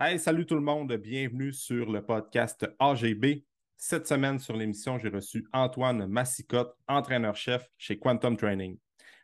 Hey, salut tout le monde, bienvenue sur le podcast AGB. Cette semaine sur l'émission, j'ai reçu Antoine Massicotte, entraîneur-chef chez Quantum Training.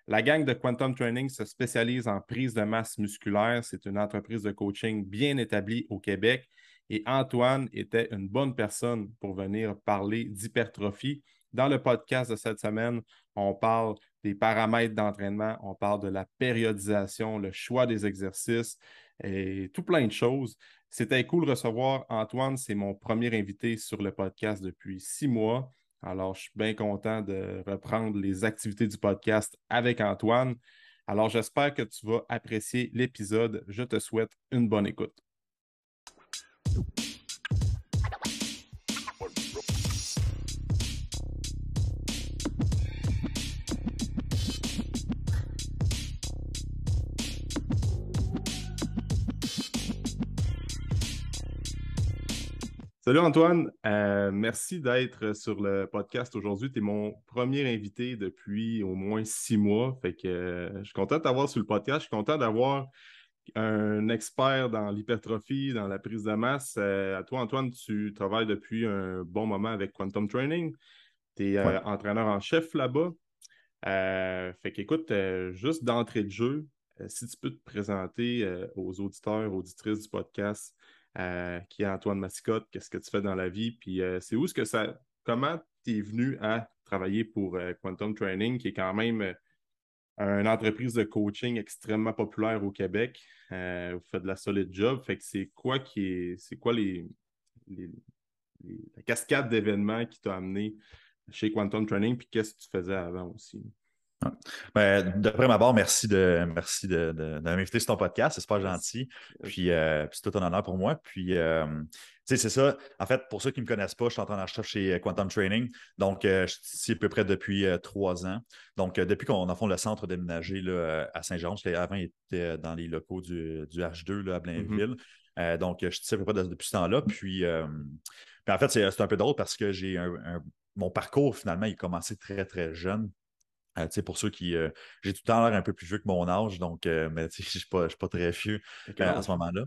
La gang de Quantum Training se spécialise en prise de masse musculaire. C'est une entreprise de coaching bien établie au Québec. Et Antoine était une bonne personne pour venir parler d'hypertrophie. Dans le podcast de cette semaine, on parle des paramètres d'entraînement, on parle de la périodisation, le choix des exercices et tout plein de choses. C'était cool de recevoir Antoine. C'est mon premier invité sur le podcast depuis six mois. Alors, je suis bien content de reprendre les activités du podcast avec Antoine. Alors, j'espère que tu vas apprécier l'épisode. Je te souhaite une bonne écoute. Salut Antoine, euh, merci d'être sur le podcast aujourd'hui. Tu es mon premier invité depuis au moins six mois. Fait que euh, je suis content de t'avoir sur le podcast. Je suis content d'avoir un expert dans l'hypertrophie, dans la prise de masse. Euh, à toi, Antoine, tu travailles depuis un bon moment avec Quantum Training. Tu es entraîneur en chef là-bas. fait qu'écoute, juste d'entrée de jeu, si tu peux te présenter aux auditeurs, auditrices du podcast, euh, qui est Antoine Massicotte, qu'est-ce que tu fais dans la vie, puis euh, c'est où est-ce que ça. Comment tu es venu à travailler pour euh, Quantum Training, qui est quand même une entreprise de coaching extrêmement populaire au Québec? vous faites de la solide job. Fait que c'est quoi qui est. C'est quoi les, la cascade d'événements qui t'a amené chez Quantum Training, puis qu'est-ce que tu faisais avant aussi? Ben, D'après ma part, merci de merci de, de, m'inviter sur ton podcast. C'est super gentil. Puis, euh, c'est tout un honneur pour moi. Puis, euh, c'est ça. En fait, pour ceux qui ne me connaissent pas, je suis en train d'en chez Quantum Training. Donc, euh, je suis ici à peu près depuis trois ans. Donc, depuis qu'on a fait le centre déménagé là, à Saint-Jean, avant, il était dans les locaux du, H2 là, à Blainville. Mm-hmm. donc, je suis ici à peu près depuis ce temps-là. Puis, en fait, c'est un peu drôle parce que j'ai mon parcours, finalement, il a commencé très, très jeune. Euh, pour ceux qui. Euh, j'ai tout le temps l'air un peu plus vieux que mon âge, donc euh, mais je ne suis, pas, très vieux à ce moment-là.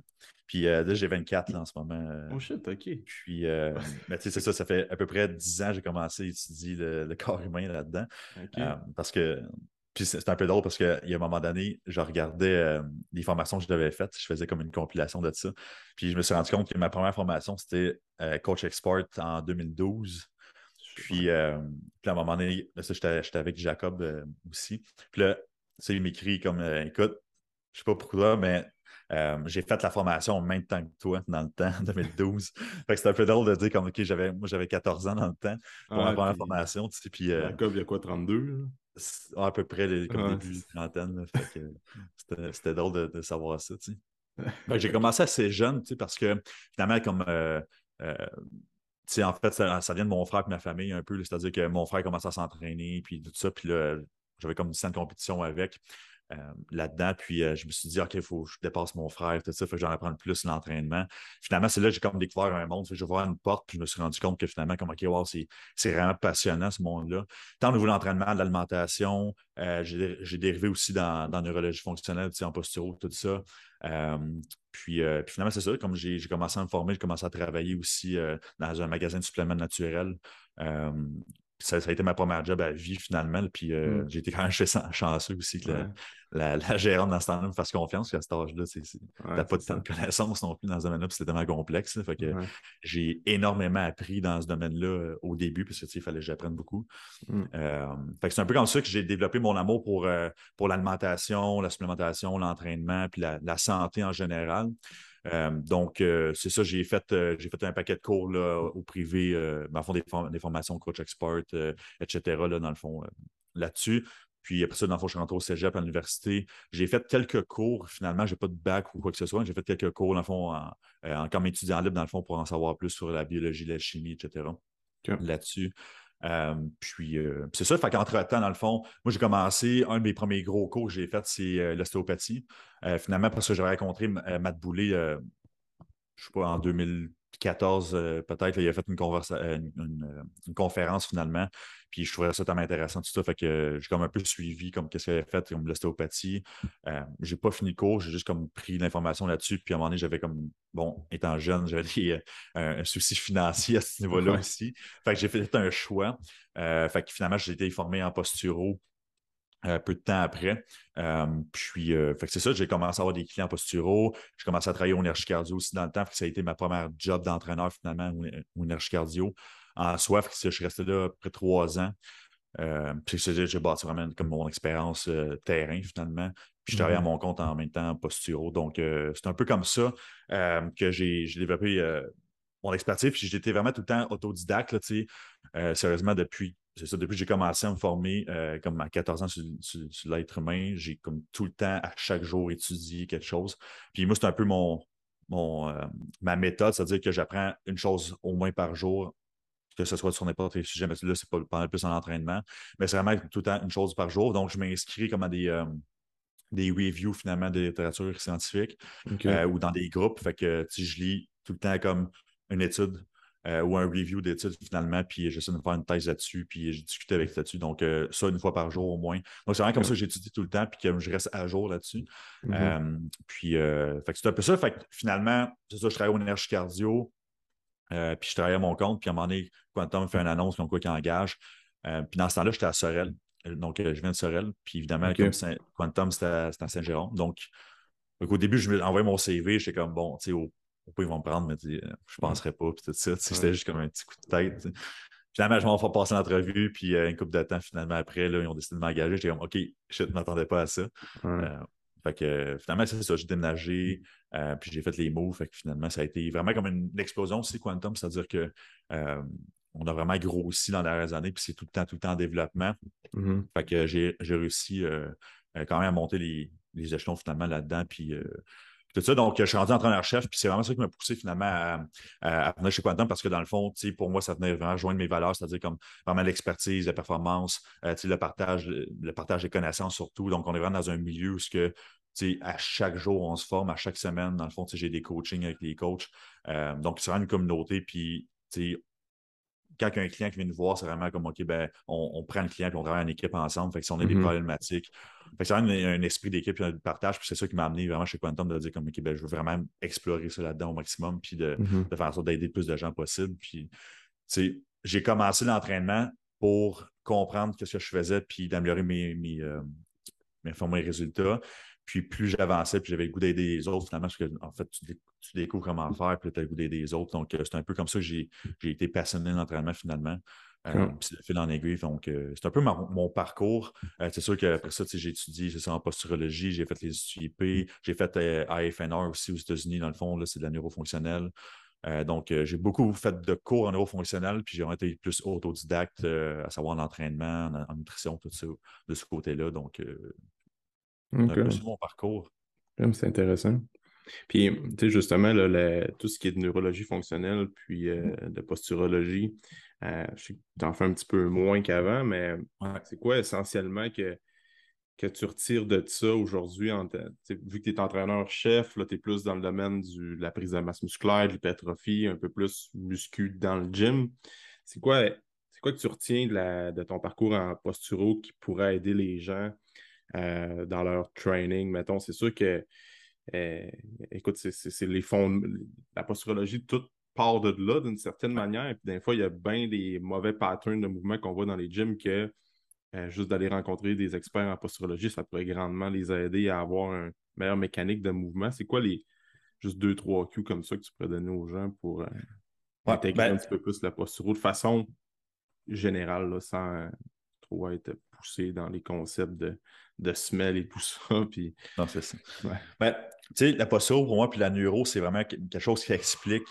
Puis là, j'ai 24 en ce moment. oh shit, OK. Puis, mais c'est ça, ça fait à peu près 10 ans que j'ai commencé à étudier le, corps humain là-dedans. parce que. Puis c'est un peu drôle parce qu'il y a un moment donné, je regardais les formations que je devais faites. Je faisais comme une compilation de ça. Puis je me suis rendu compte que ma première formation, c'était Coach Export en 2012. Puis, euh, puis, à un moment donné, j'étais avec Jacob euh, aussi. Puis là, il m'écrit comme euh, écoute, je sais pas pourquoi, mais j'ai fait la formation en même temps que toi dans le temps, en 2012. fait que c'était un peu drôle de dire comme OK, j'avais, moi j'avais 14 ans dans le temps pour ma première formation. Tu sais, puis, Jacob, il y a quoi, 32? À peu près comme début de trentaine. c'était, drôle de, savoir ça. Tu sais. j'ai commencé assez jeune, tu sais, parce que finalement, comme en fait, ça, vient de mon frère et ma famille un peu. C'est-à-dire que mon frère commençait à s'entraîner, puis tout ça. Puis là, j'avais comme une scène de compétition avec euh, là-dedans. Puis euh, je me suis dit, OK, il faut que je dépasse mon frère, tout ça. Faut que j'en apprenne plus l'entraînement. Finalement, c'est là que j'ai comme découvert un monde. je vois une porte, puis je me suis rendu compte que finalement, comme, OK, wow, c'est vraiment passionnant ce monde-là. Tant au niveau de l'entraînement, de l'alimentation, euh, j'ai dérivé aussi dans, dans neurologie fonctionnelle, en posturo, tout ça. Puis, puis, finalement, c'est ça. Comme j'ai commencé à me former, j'ai commencé à travailler aussi dans un magasin de suppléments naturels ça, a été ma première job à vie finalement. Puis euh, mm. j'ai été quand même chanceux aussi que la, la, gérante dans ce temps-là me fasse confiance. À cet âge-là, tu n'as pas de temps de connaissance non plus dans ce domaine-là, c'était tellement complexe. fait que j'ai énormément appris dans ce domaine-là euh, au début, parce qu'il fallait que j'apprenne beaucoup. Mm. Euh, c'est un peu comme ça que j'ai développé mon amour pour, pour l'alimentation, la supplémentation, l'entraînement, puis la, santé en général. Euh, donc, euh, c'est ça, j'ai fait, euh, j'ai fait un paquet de cours là, au privé, dans le fond, des, formations coach expert, etc., là, dans le fond, là-dessus. Puis après ça, dans le fond, je suis rentré au cégep à l'université. J'ai fait quelques cours, finalement, je n'ai pas de bac ou quoi que ce soit. J'ai fait quelques cours, dans le fond, en, comme étudiant libre, dans le fond, pour en savoir plus sur la biologie, la chimie, etc. Là-dessus. Euh, puis euh, c'est ça, fait qu'entre-temps, dans le fond, moi j'ai commencé, un de mes premiers gros cours que j'ai fait, c'est euh, l'ostéopathie. finalement, parce que j'avais rencontré Matt Boulay, je sais pas, en 2000, 14, peut-être, il a fait une, une, conférence finalement. Puis je trouvais ça tellement intéressant, tout ça. Fait que j'ai comme un peu suivi comme qu'est-ce qu'il avait fait, comme l'ostéopathie. Euh, j'ai pas fini le cours, j'ai juste comme pris l'information là-dessus. Puis à un moment donné, j'avais comme, bon, étant jeune, j'avais un souci financier à ce niveau-là aussi. Fait que j'ai fait un choix. fait que finalement, j'ai été formé en posturo euh, peu de temps après. Euh, puis, euh, c'est ça, j'ai commencé à avoir des clients posturaux. J'ai commencé à travailler au Nergie Cardio aussi dans le temps. ça a été ma première job d'entraîneur finalement au, Nergie Cardio. En soi, je suis resté là près trois ans. puis j'ai bâti vraiment comme mon expérience terrain finalement. Puis je travaillais à mm-hmm. mon compte en même temps posturo. Donc, c'est un peu comme ça que j'ai développé mon expertise. Puis j'étais vraiment tout le temps autodidacte, là, sérieusement, depuis c'est ça, depuis que j'ai commencé à me former, euh, comme à 14 ans sur, l'être humain, j'ai comme tout le temps, à chaque jour, étudié quelque chose. Puis moi, c'est un peu mon, mon euh, ma méthode, c'est-à-dire que j'apprends une chose au moins par jour, que ce soit sur n'importe quel sujet, mais là, c'est pas pendant plus en entraînement, mais c'est vraiment tout le temps une chose par jour. Donc, je m'inscris comme à des, euh, des reviews finalement de littérature scientifique ou dans des groupes. Fait que je lis tout le temps comme une étude euh, ou un review d'études finalement, puis j'essaie de me faire une thèse là-dessus, puis j'ai discuté avec là-dessus. Donc, euh, ça, une fois par jour au moins. Donc, c'est vraiment comme ça que j'étudie tout le temps, puis que je reste à jour là-dessus. Mm-hmm. Euh, puis, c'est un peu ça. Fait que finalement, c'est ça, je travaille au énergie cardio, puis je travaille à mon compte, puis à un moment donné, Quantum fait une annonce comme quoi qu'il engage. puis dans ce temps-là, j'étais à Sorel. Donc, je viens de Sorel. Puis évidemment, comme Quantum, c'était à, Saint-Jérôme. Donc, au début, je envoyé mon CV, j'étais comme bon, tu sais, au pourquoi ils vont me prendre, mais euh, je ne penserais pas, puis tout ça. C'était juste comme un petit coup de tête. Finalement, je vais faire passer l'entrevue, puis euh, une couple de temps, finalement, après, là, ils ont décidé de m'engager. J'étais comme, OK, je ne m'attendais pas à ça. Euh, fait que finalement, c'est ça, j'ai déménagé, puis j'ai fait les moves. Fait que finalement, ça a été vraiment comme une, explosion aussi, Quantum, c'est-à-dire que on a vraiment grossi dans les dernières années, puis c'est tout le temps, tout le temps en développement. Mm-hmm. Fait que j'ai réussi quand même à monter les, les échelons finalement là-dedans, puis Donc, je suis rendu entraîneur-chef, puis c'est vraiment ça qui m'a poussé finalement à, venir chez Quantum parce que dans le fond, pour moi, ça venait vraiment rejoindre mes valeurs, c'est-à-dire comme vraiment l'expertise, la performance, euh, le partage, le partage des connaissances surtout. Donc, on est vraiment dans un milieu où ce que à chaque jour, on se forme, à chaque semaine, dans le fond, j'ai des coachings avec les coachs. Euh, donc, c'est vraiment une communauté, puis quand il y a un client qui vient nous voir, c'est vraiment comme OK, ben, on, prend le client et on travaille en équipe ensemble. Fait que si on a des mm-hmm. problématiques, c'est vraiment un, esprit d'équipe et de partage. Puis c'est ça qui m'a amené vraiment chez Quantum de dire comme OK, ben, je veux vraiment explorer ça là-dedans au maximum, puis de, mm-hmm. faire en sorte d'aider le plus de gens possible. Puis j'ai commencé l'entraînement pour comprendre ce que je faisais, puis d'améliorer mes, mes, euh, mes, mes résultats. Puis plus j'avançais, puis j'avais le goût d'aider les autres, finalement, parce que en fait, tu, découvres comment faire, puis tu as le goût d'aider les autres. Donc, euh, c'est un peu comme ça que j'ai été passionné d'entraînement finalement. Euh, puis c'est le fil en aiguille. Donc, euh, c'est un peu mon, parcours. c'est sûr qu'après ça, j'ai étudié ça en posturologie, j'ai fait les UIP, j'ai fait AFNR aussi aux États-Unis, dans le fond, c'est de la neurofonctionnelle. donc, j'ai beaucoup fait de cours en neurofonctionnel, puis j'ai été plus autodidacte, à savoir l'entraînement, en, nutrition, tout ça, de ce côté-là. Donc, c'est mon parcours. C'est intéressant. Puis, tu sais, justement, tout ce qui est de neurologie fonctionnelle, puis euh, de posturologie, euh, je sais que tu en fais un petit peu moins qu'avant, mais c'est quoi essentiellement que, que tu retires de ça aujourd'hui? Vu que tu es entraîneur-chef, tu es plus dans le domaine de la prise de masse musculaire, de l'hypertrophie, un peu plus muscu dans le gym. C'est quoi, quoi que tu retiens de, de ton parcours en posturo qui pourrait aider les gens euh, dans leur training, mettons. C'est sûr que, euh, écoute, c'est les fonds, la posturologie, tout part de là d'une certaine manière. Et puis, des fois, il y a bien des mauvais patterns de mouvement qu'on voit dans les gyms que euh, juste d'aller rencontrer des experts en posturologie, ça pourrait grandement les aider à avoir une meilleure mécanique de mouvement. C'est quoi les juste deux, trois cues comme ça que tu pourrais donner aux gens pour intégrer ben un petit peu plus la posture de façon générale, sans trop être poussé dans les concepts de de semelles et tout ça. Puis... Non, c'est ça. Ben, tu sais, la posture, pour moi, puis la neuro, c'est vraiment quelque chose qui explique.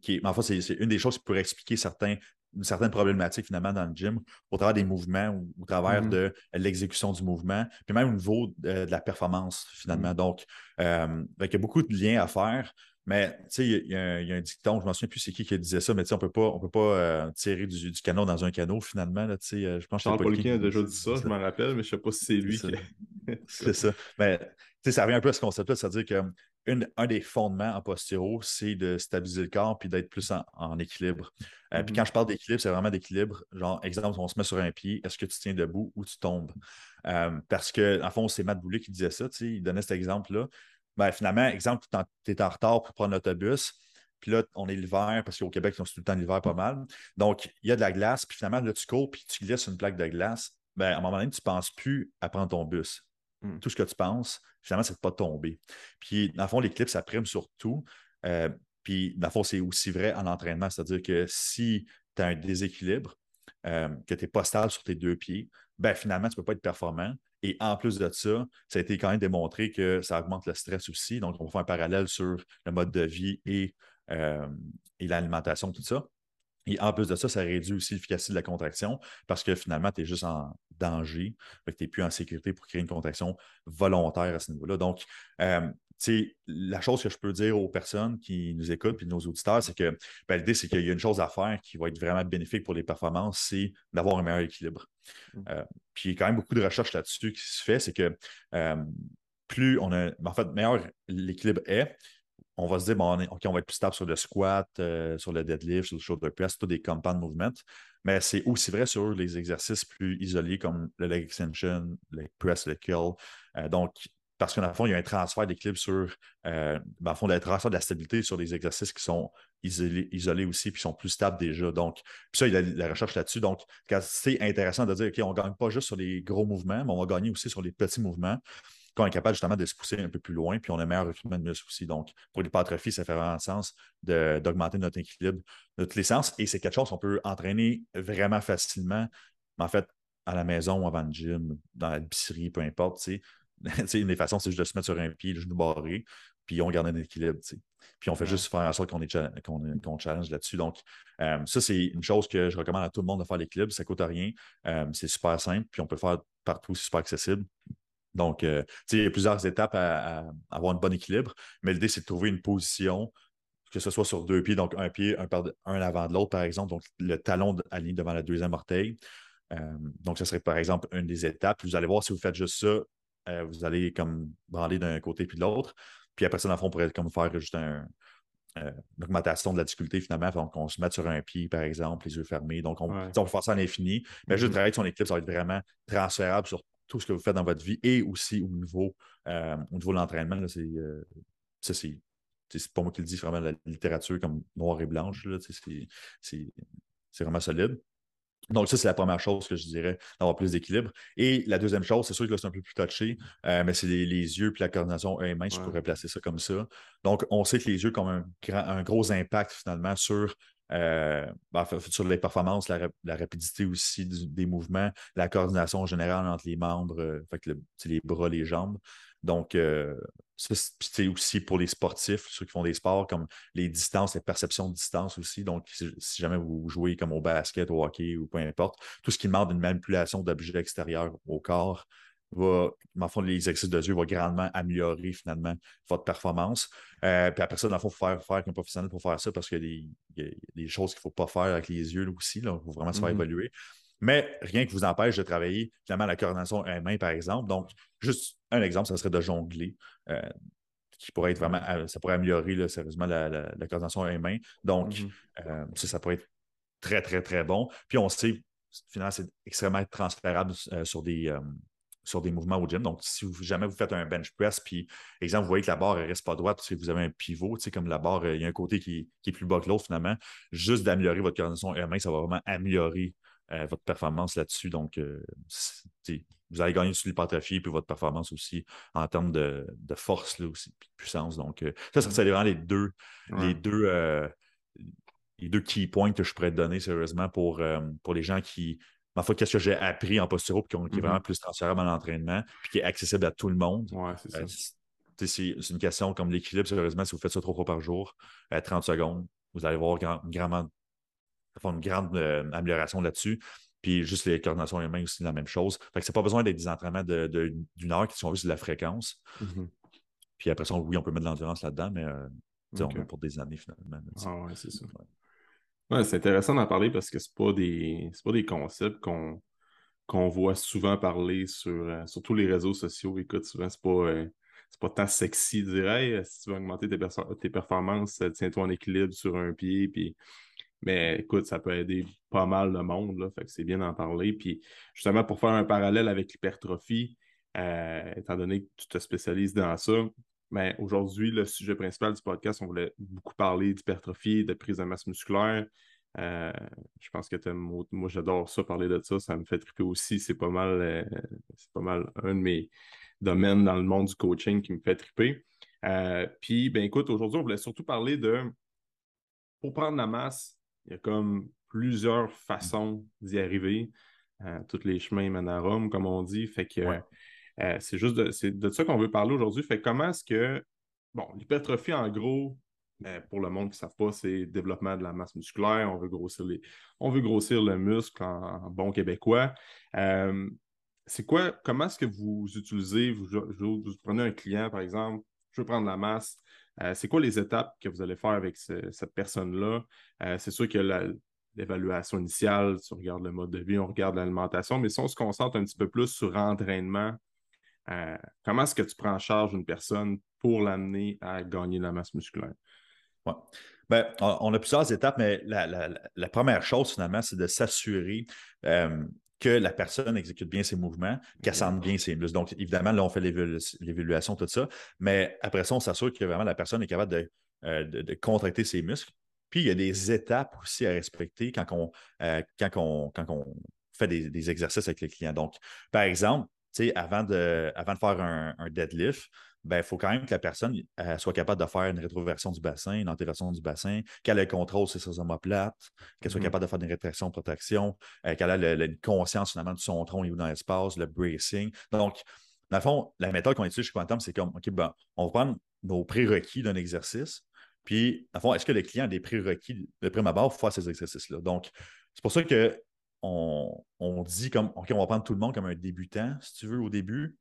Qui, en fait, c'est une des choses qui pourrait expliquer certains, certaines problématiques finalement dans le gym au travers des mouvements ou au travers mm-hmm. de l'exécution du mouvement, puis même au niveau de, la performance finalement. Mm-hmm. Donc, euh, il y a beaucoup de liens à faire. Mais tu sais, il y, a un dicton, je ne me souviens plus c'est qui qui disait ça, mais tu sais, on ne peut pas euh, tirer du, du, canon dans un canot finalement. Là, euh, je pense que Paul a déjà dit ça, je m'en rappelle, mais je ne sais pas si c'est lui qui. c'est ça. Mais tu sais, ça revient un peu à ce concept-là, c'est-à-dire que un des fondements en posturo, c'est de stabiliser le corps puis d'être plus en, équilibre. Euh, puis mm-hmm. quand je parle d'équilibre, c'est vraiment d'équilibre. Genre, exemple, on se met sur un pied, est-ce que tu tiens debout ou tu tombes? Euh, parce que, en fond, c'est Matt Boulet qui disait ça, il donnait cet exemple-là. Ben, finalement, exemple, tu es en retard pour prendre l'autobus, puis là, on est l'hiver, parce qu'au Québec, ils ont tout le temps l'hiver pas mal. Donc, il y a de la glace, puis finalement, là, tu cours, puis tu glisses une plaque de glace. Ben, à un moment donné, tu ne penses plus à prendre ton bus. Hmm. Tout ce que tu penses, finalement, c'est de ne pas tomber. Puis, dans le fond, l'équilibre, ça prime sur tout. Euh, puis, dans le fond, c'est aussi vrai en entraînement. C'est-à-dire que si tu as un déséquilibre, euh, que tu n'es pas stable sur tes deux pieds, ben, finalement, tu ne peux pas être performant. Et en plus de ça, ça a été quand même démontré que ça augmente le stress aussi. Donc, on va faire un parallèle sur le mode de vie et, euh, et l'alimentation, tout ça. Et en plus de ça, ça réduit aussi l'efficacité de la contraction parce que finalement, tu es juste en danger. Tu n'es plus en sécurité pour créer une contraction volontaire à ce niveau-là. Donc, euh, la chose que je peux dire aux personnes qui nous écoutent et nos auditeurs, c'est que ben, l'idée, c'est qu'il y a une chose à faire qui va être vraiment bénéfique pour les performances, c'est d'avoir un meilleur équilibre. Mmh. Euh, puis il y a quand même beaucoup de recherches là-dessus qui se fait, c'est que euh, plus on a, en fait, meilleur l'équilibre est, on va se dire, bon, OK, on va être plus stable sur le squat, euh, sur le deadlift, sur le shoulder press, tous des compound movements. Mais c'est aussi vrai sur les exercices plus isolés comme le leg extension, le press, le kill. Euh, donc, parce qu'en fond, il y a un transfert d'équilibre sur, euh, ben, fond, un transfert de la stabilité sur des exercices qui sont isolés, isolés aussi, puis sont plus stables déjà. Donc, puis ça, il y a la recherche là-dessus. Donc, c'est intéressant de dire, OK, on ne gagne pas juste sur les gros mouvements, mais on va gagner aussi sur les petits mouvements qu'on est capable justement de se pousser un peu plus loin, puis on a un meilleur recrutement de muscles aussi. Donc, pour l'hypertrophie, ça fait vraiment sens d'augmenter notre équilibre de tous les sens. Et c'est quelque chose qu'on peut entraîner vraiment facilement, en fait, à la maison, avant le gym, dans la l'épicerie, peu importe. une des façons, c'est juste de se mettre sur un pied, le genou barré, puis on garde un équilibre. Puis on fait juste faire en sorte qu'on est challenge là-dessus. Donc, euh, ça, c'est une chose que je recommande à tout le monde de faire l'équilibre. Ça ne coûte rien. Euh, c'est super simple, puis on peut le faire partout, c'est super accessible. Donc, euh, il y a plusieurs étapes à, avoir un bon équilibre, mais l'idée, c'est de trouver une position, que ce soit sur deux pieds, donc un pied, un, un avant de l'autre, par exemple, donc le talon aligné devant la deuxième orteil. Donc, ce serait par exemple une des étapes. Vous allez voir si vous faites juste ça, euh, vous allez comme branler d'un côté puis de l'autre. Puis après ça, dans le fond, on pourrait comme faire juste une augmentation de la difficulté finalement. Donc, on se met sur un pied, par exemple, les yeux fermés. Donc, on, peut faire ça à l'infini. Mais juste mm-hmm. travailler son équilibre, ça va être vraiment transférable sur tout ce que vous faites dans votre vie et aussi au niveau, euh, au niveau de l'entraînement. C'est, euh, c'est, pas moi qui le dis, c'est vraiment la littérature comme noir et blanche. C'est vraiment solide. Donc, ça, c'est la première chose que je dirais, d'avoir plus d'équilibre. Et la deuxième chose, c'est sûr que là, c'est un peu plus touché, euh, mais c'est les, yeux puis la coordination eux main, je pourrais placer ça comme ça. Donc, on sait que les yeux ont un, un gros impact finalement sur euh, ben, sur les performances, la, rapidité aussi des mouvements, la coordination générale entre les membres, euh, fait les bras, les jambes. Donc, euh, c'est aussi pour les sportifs, ceux qui font des sports comme les distances, les perceptions de distance aussi. Donc, si, jamais vous jouez comme au basket, au hockey ou peu importe, tout ce qui demande une manipulation d'objets extérieurs au corps, va, dans fond, les exercices de yeux vont grandement améliorer finalement votre performance. Euh, puis après ça, dans le fond, il faut faire, faire un professionnel pour faire ça parce qu'il y, a des choses qu'il ne faut pas faire avec les yeux aussi. Il faut vraiment se faire mm-hmm. évoluer. Mais rien qui vous empêche de travailler finalement la coordination main, par exemple. Donc, juste un exemple, ça serait de jongler. Euh, qui pourrait être vraiment, euh, ça pourrait améliorer sérieusement la, coordination main. Donc, mm-hmm. ça, ça pourrait être très, très, très bon. Puis on sait, finalement, c'est extrêmement transférable sur des, sur des mouvements au gym. Donc, si jamais vous faites un bench press, puis, exemple, vous voyez que la barre ne reste pas droite parce que vous avez un pivot, tu sais, comme la barre, il y a un côté qui, est plus bas que l'autre, finalement, juste d'améliorer votre coordination main, ça va vraiment améliorer euh, votre performance là-dessus. Donc, euh, vous allez gagner sur l'hypertrophie puis votre performance aussi en termes de, force là, aussi, puis de puissance. Donc, euh, ça, ça serait vraiment les deux, les deux, les deux key points que je pourrais te donner sérieusement pour, pour les gens qui ma foi, qu'est-ce que j'ai appris en posture qui, est mm-hmm. vraiment plus transférable à l'entraînement, puis qui est accessible à tout le monde. Ouais, c'est c'est une question comme l'équilibre, sérieusement, si vous faites ça trois fois par jour, à 30 secondes, vous allez voir une, grande, une grande euh, amélioration là-dessus. Puis juste les coordinations humaines aussi, la même chose. Fait que c'est pas besoin d'être des entraînements d'une de, heure qui sont juste de la fréquence. Mm-hmm. Puis après ça, oui, on peut mettre de l'endurance là-dedans, mais euh, on on pour des années finalement. Ah ouais, c'est ça. Ouais, c'est intéressant d'en parler parce que ce pas des pas des concepts qu'on qu'on voit souvent parler sur, euh, sur tous les réseaux sociaux. Écoute, souvent, c'est pas, euh, c'est pas tant sexy de dire si tu veux augmenter tes, tes performances, tiens-toi en équilibre sur un pied, puis mais écoute, ça peut aider pas mal le monde, là, fait que c'est bien d'en parler. Puis justement, pour faire un parallèle avec l'hypertrophie, euh, étant donné que tu te spécialises dans ça, mais aujourd'hui, le sujet principal du podcast, on voulait beaucoup parler d'hypertrophie, de prise de masse musculaire. Euh, je pense que moi, j'adore ça, parler de ça. Ça me fait triper aussi. C'est pas mal, euh, c'est pas mal un de mes domaines dans le monde du coaching qui me fait triper. puis, ben écoute, aujourd'hui, on voulait surtout parler de pour prendre la masse, il y a comme plusieurs façons d'y arriver. Euh, tous les chemins mènent à Rome, comme on dit. Fait que euh, c'est juste de, de ça qu'on veut parler aujourd'hui. Fait comment est-ce que, bon, l'hypertrophie, en gros, euh, pour le monde qui ne savent pas, c'est développement de la masse musculaire. On veut grossir, les, on veut grossir le muscle en, bon québécois. c'est quoi, comment est-ce que vous utilisez, vous, vous, prenez un client, par exemple, je veux prendre la masse, euh, c'est quoi les étapes que vous allez faire avec cette personne-là? Euh, c'est sûr que l'évaluation initiale, tu regardes le mode de vie, on regarde l'alimentation, mais si on se concentre un petit peu plus sur l'entraînement, euh, comment est-ce que tu prends en charge une personne pour l'amener à gagner de la masse musculaire? Ouais. Ben, on a plusieurs étapes, mais la, première chose, finalement, c'est de s'assurer que la personne exécute bien ses mouvements, qu'elle sente bien ses muscles. Donc, évidemment, là, on fait l'évaluation, tout ça, mais après ça, on s'assure que vraiment la personne est capable euh, de, contracter ses muscles. Puis, il y a des étapes aussi à respecter quand on, euh, quand quand fait des, exercices avec les clients. Donc, par exemple, avant de, avant de faire un deadlift, il ben, faut quand même que la personne soit capable de faire une rétroversion du bassin, une antéversion du bassin, qu'elle ait le contrôle sur ses omoplates, qu'elle soit mm-hmm. capable de faire une rétraction, protection, euh, qu'elle ait une conscience finalement de son tronc au niveau dans l'espace, le bracing. Donc, dans le fond, la méthode qu'on utilise chez Quantum, c'est comme, OK, ben, on va prendre nos prérequis d'un exercice, puis, dans le fond, est-ce que le client a des prérequis de prime abord pour faire ces exercices-là? Donc, c'est pour ça que on, on, dit comme, OK, on va prendre tout le monde comme un débutant, si tu veux, au début,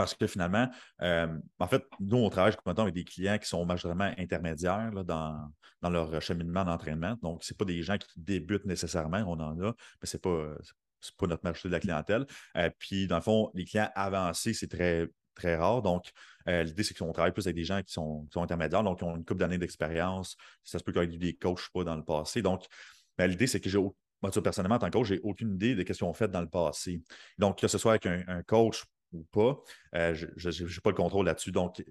parce que finalement, euh, en fait, nous, on travaille avec des clients qui sont majoritairement intermédiaires dans, leur cheminement d'entraînement. Donc, ce pas des gens qui débutent nécessairement, on en a, mais ce n'est pas, pas notre marché de la clientèle. Euh, puis, dans le fond, les clients avancés, c'est très, très rare. Donc, euh, l'idée, c'est qu'on travaille plus avec des gens qui sont, intermédiaires, donc qui ont une couple d'années d'expérience. Ça se peut qu'ils aient eu des coachs pas dans le passé. Donc, ben, l'idée, c'est que j'ai moi, personnellement, en tant que coach, j'ai aucune idée de ce qu'ils ont fait dans le passé. Donc, que ce soit avec un coach ou pas. Euh, je n'ai pas le contrôle là-dessus. Donc,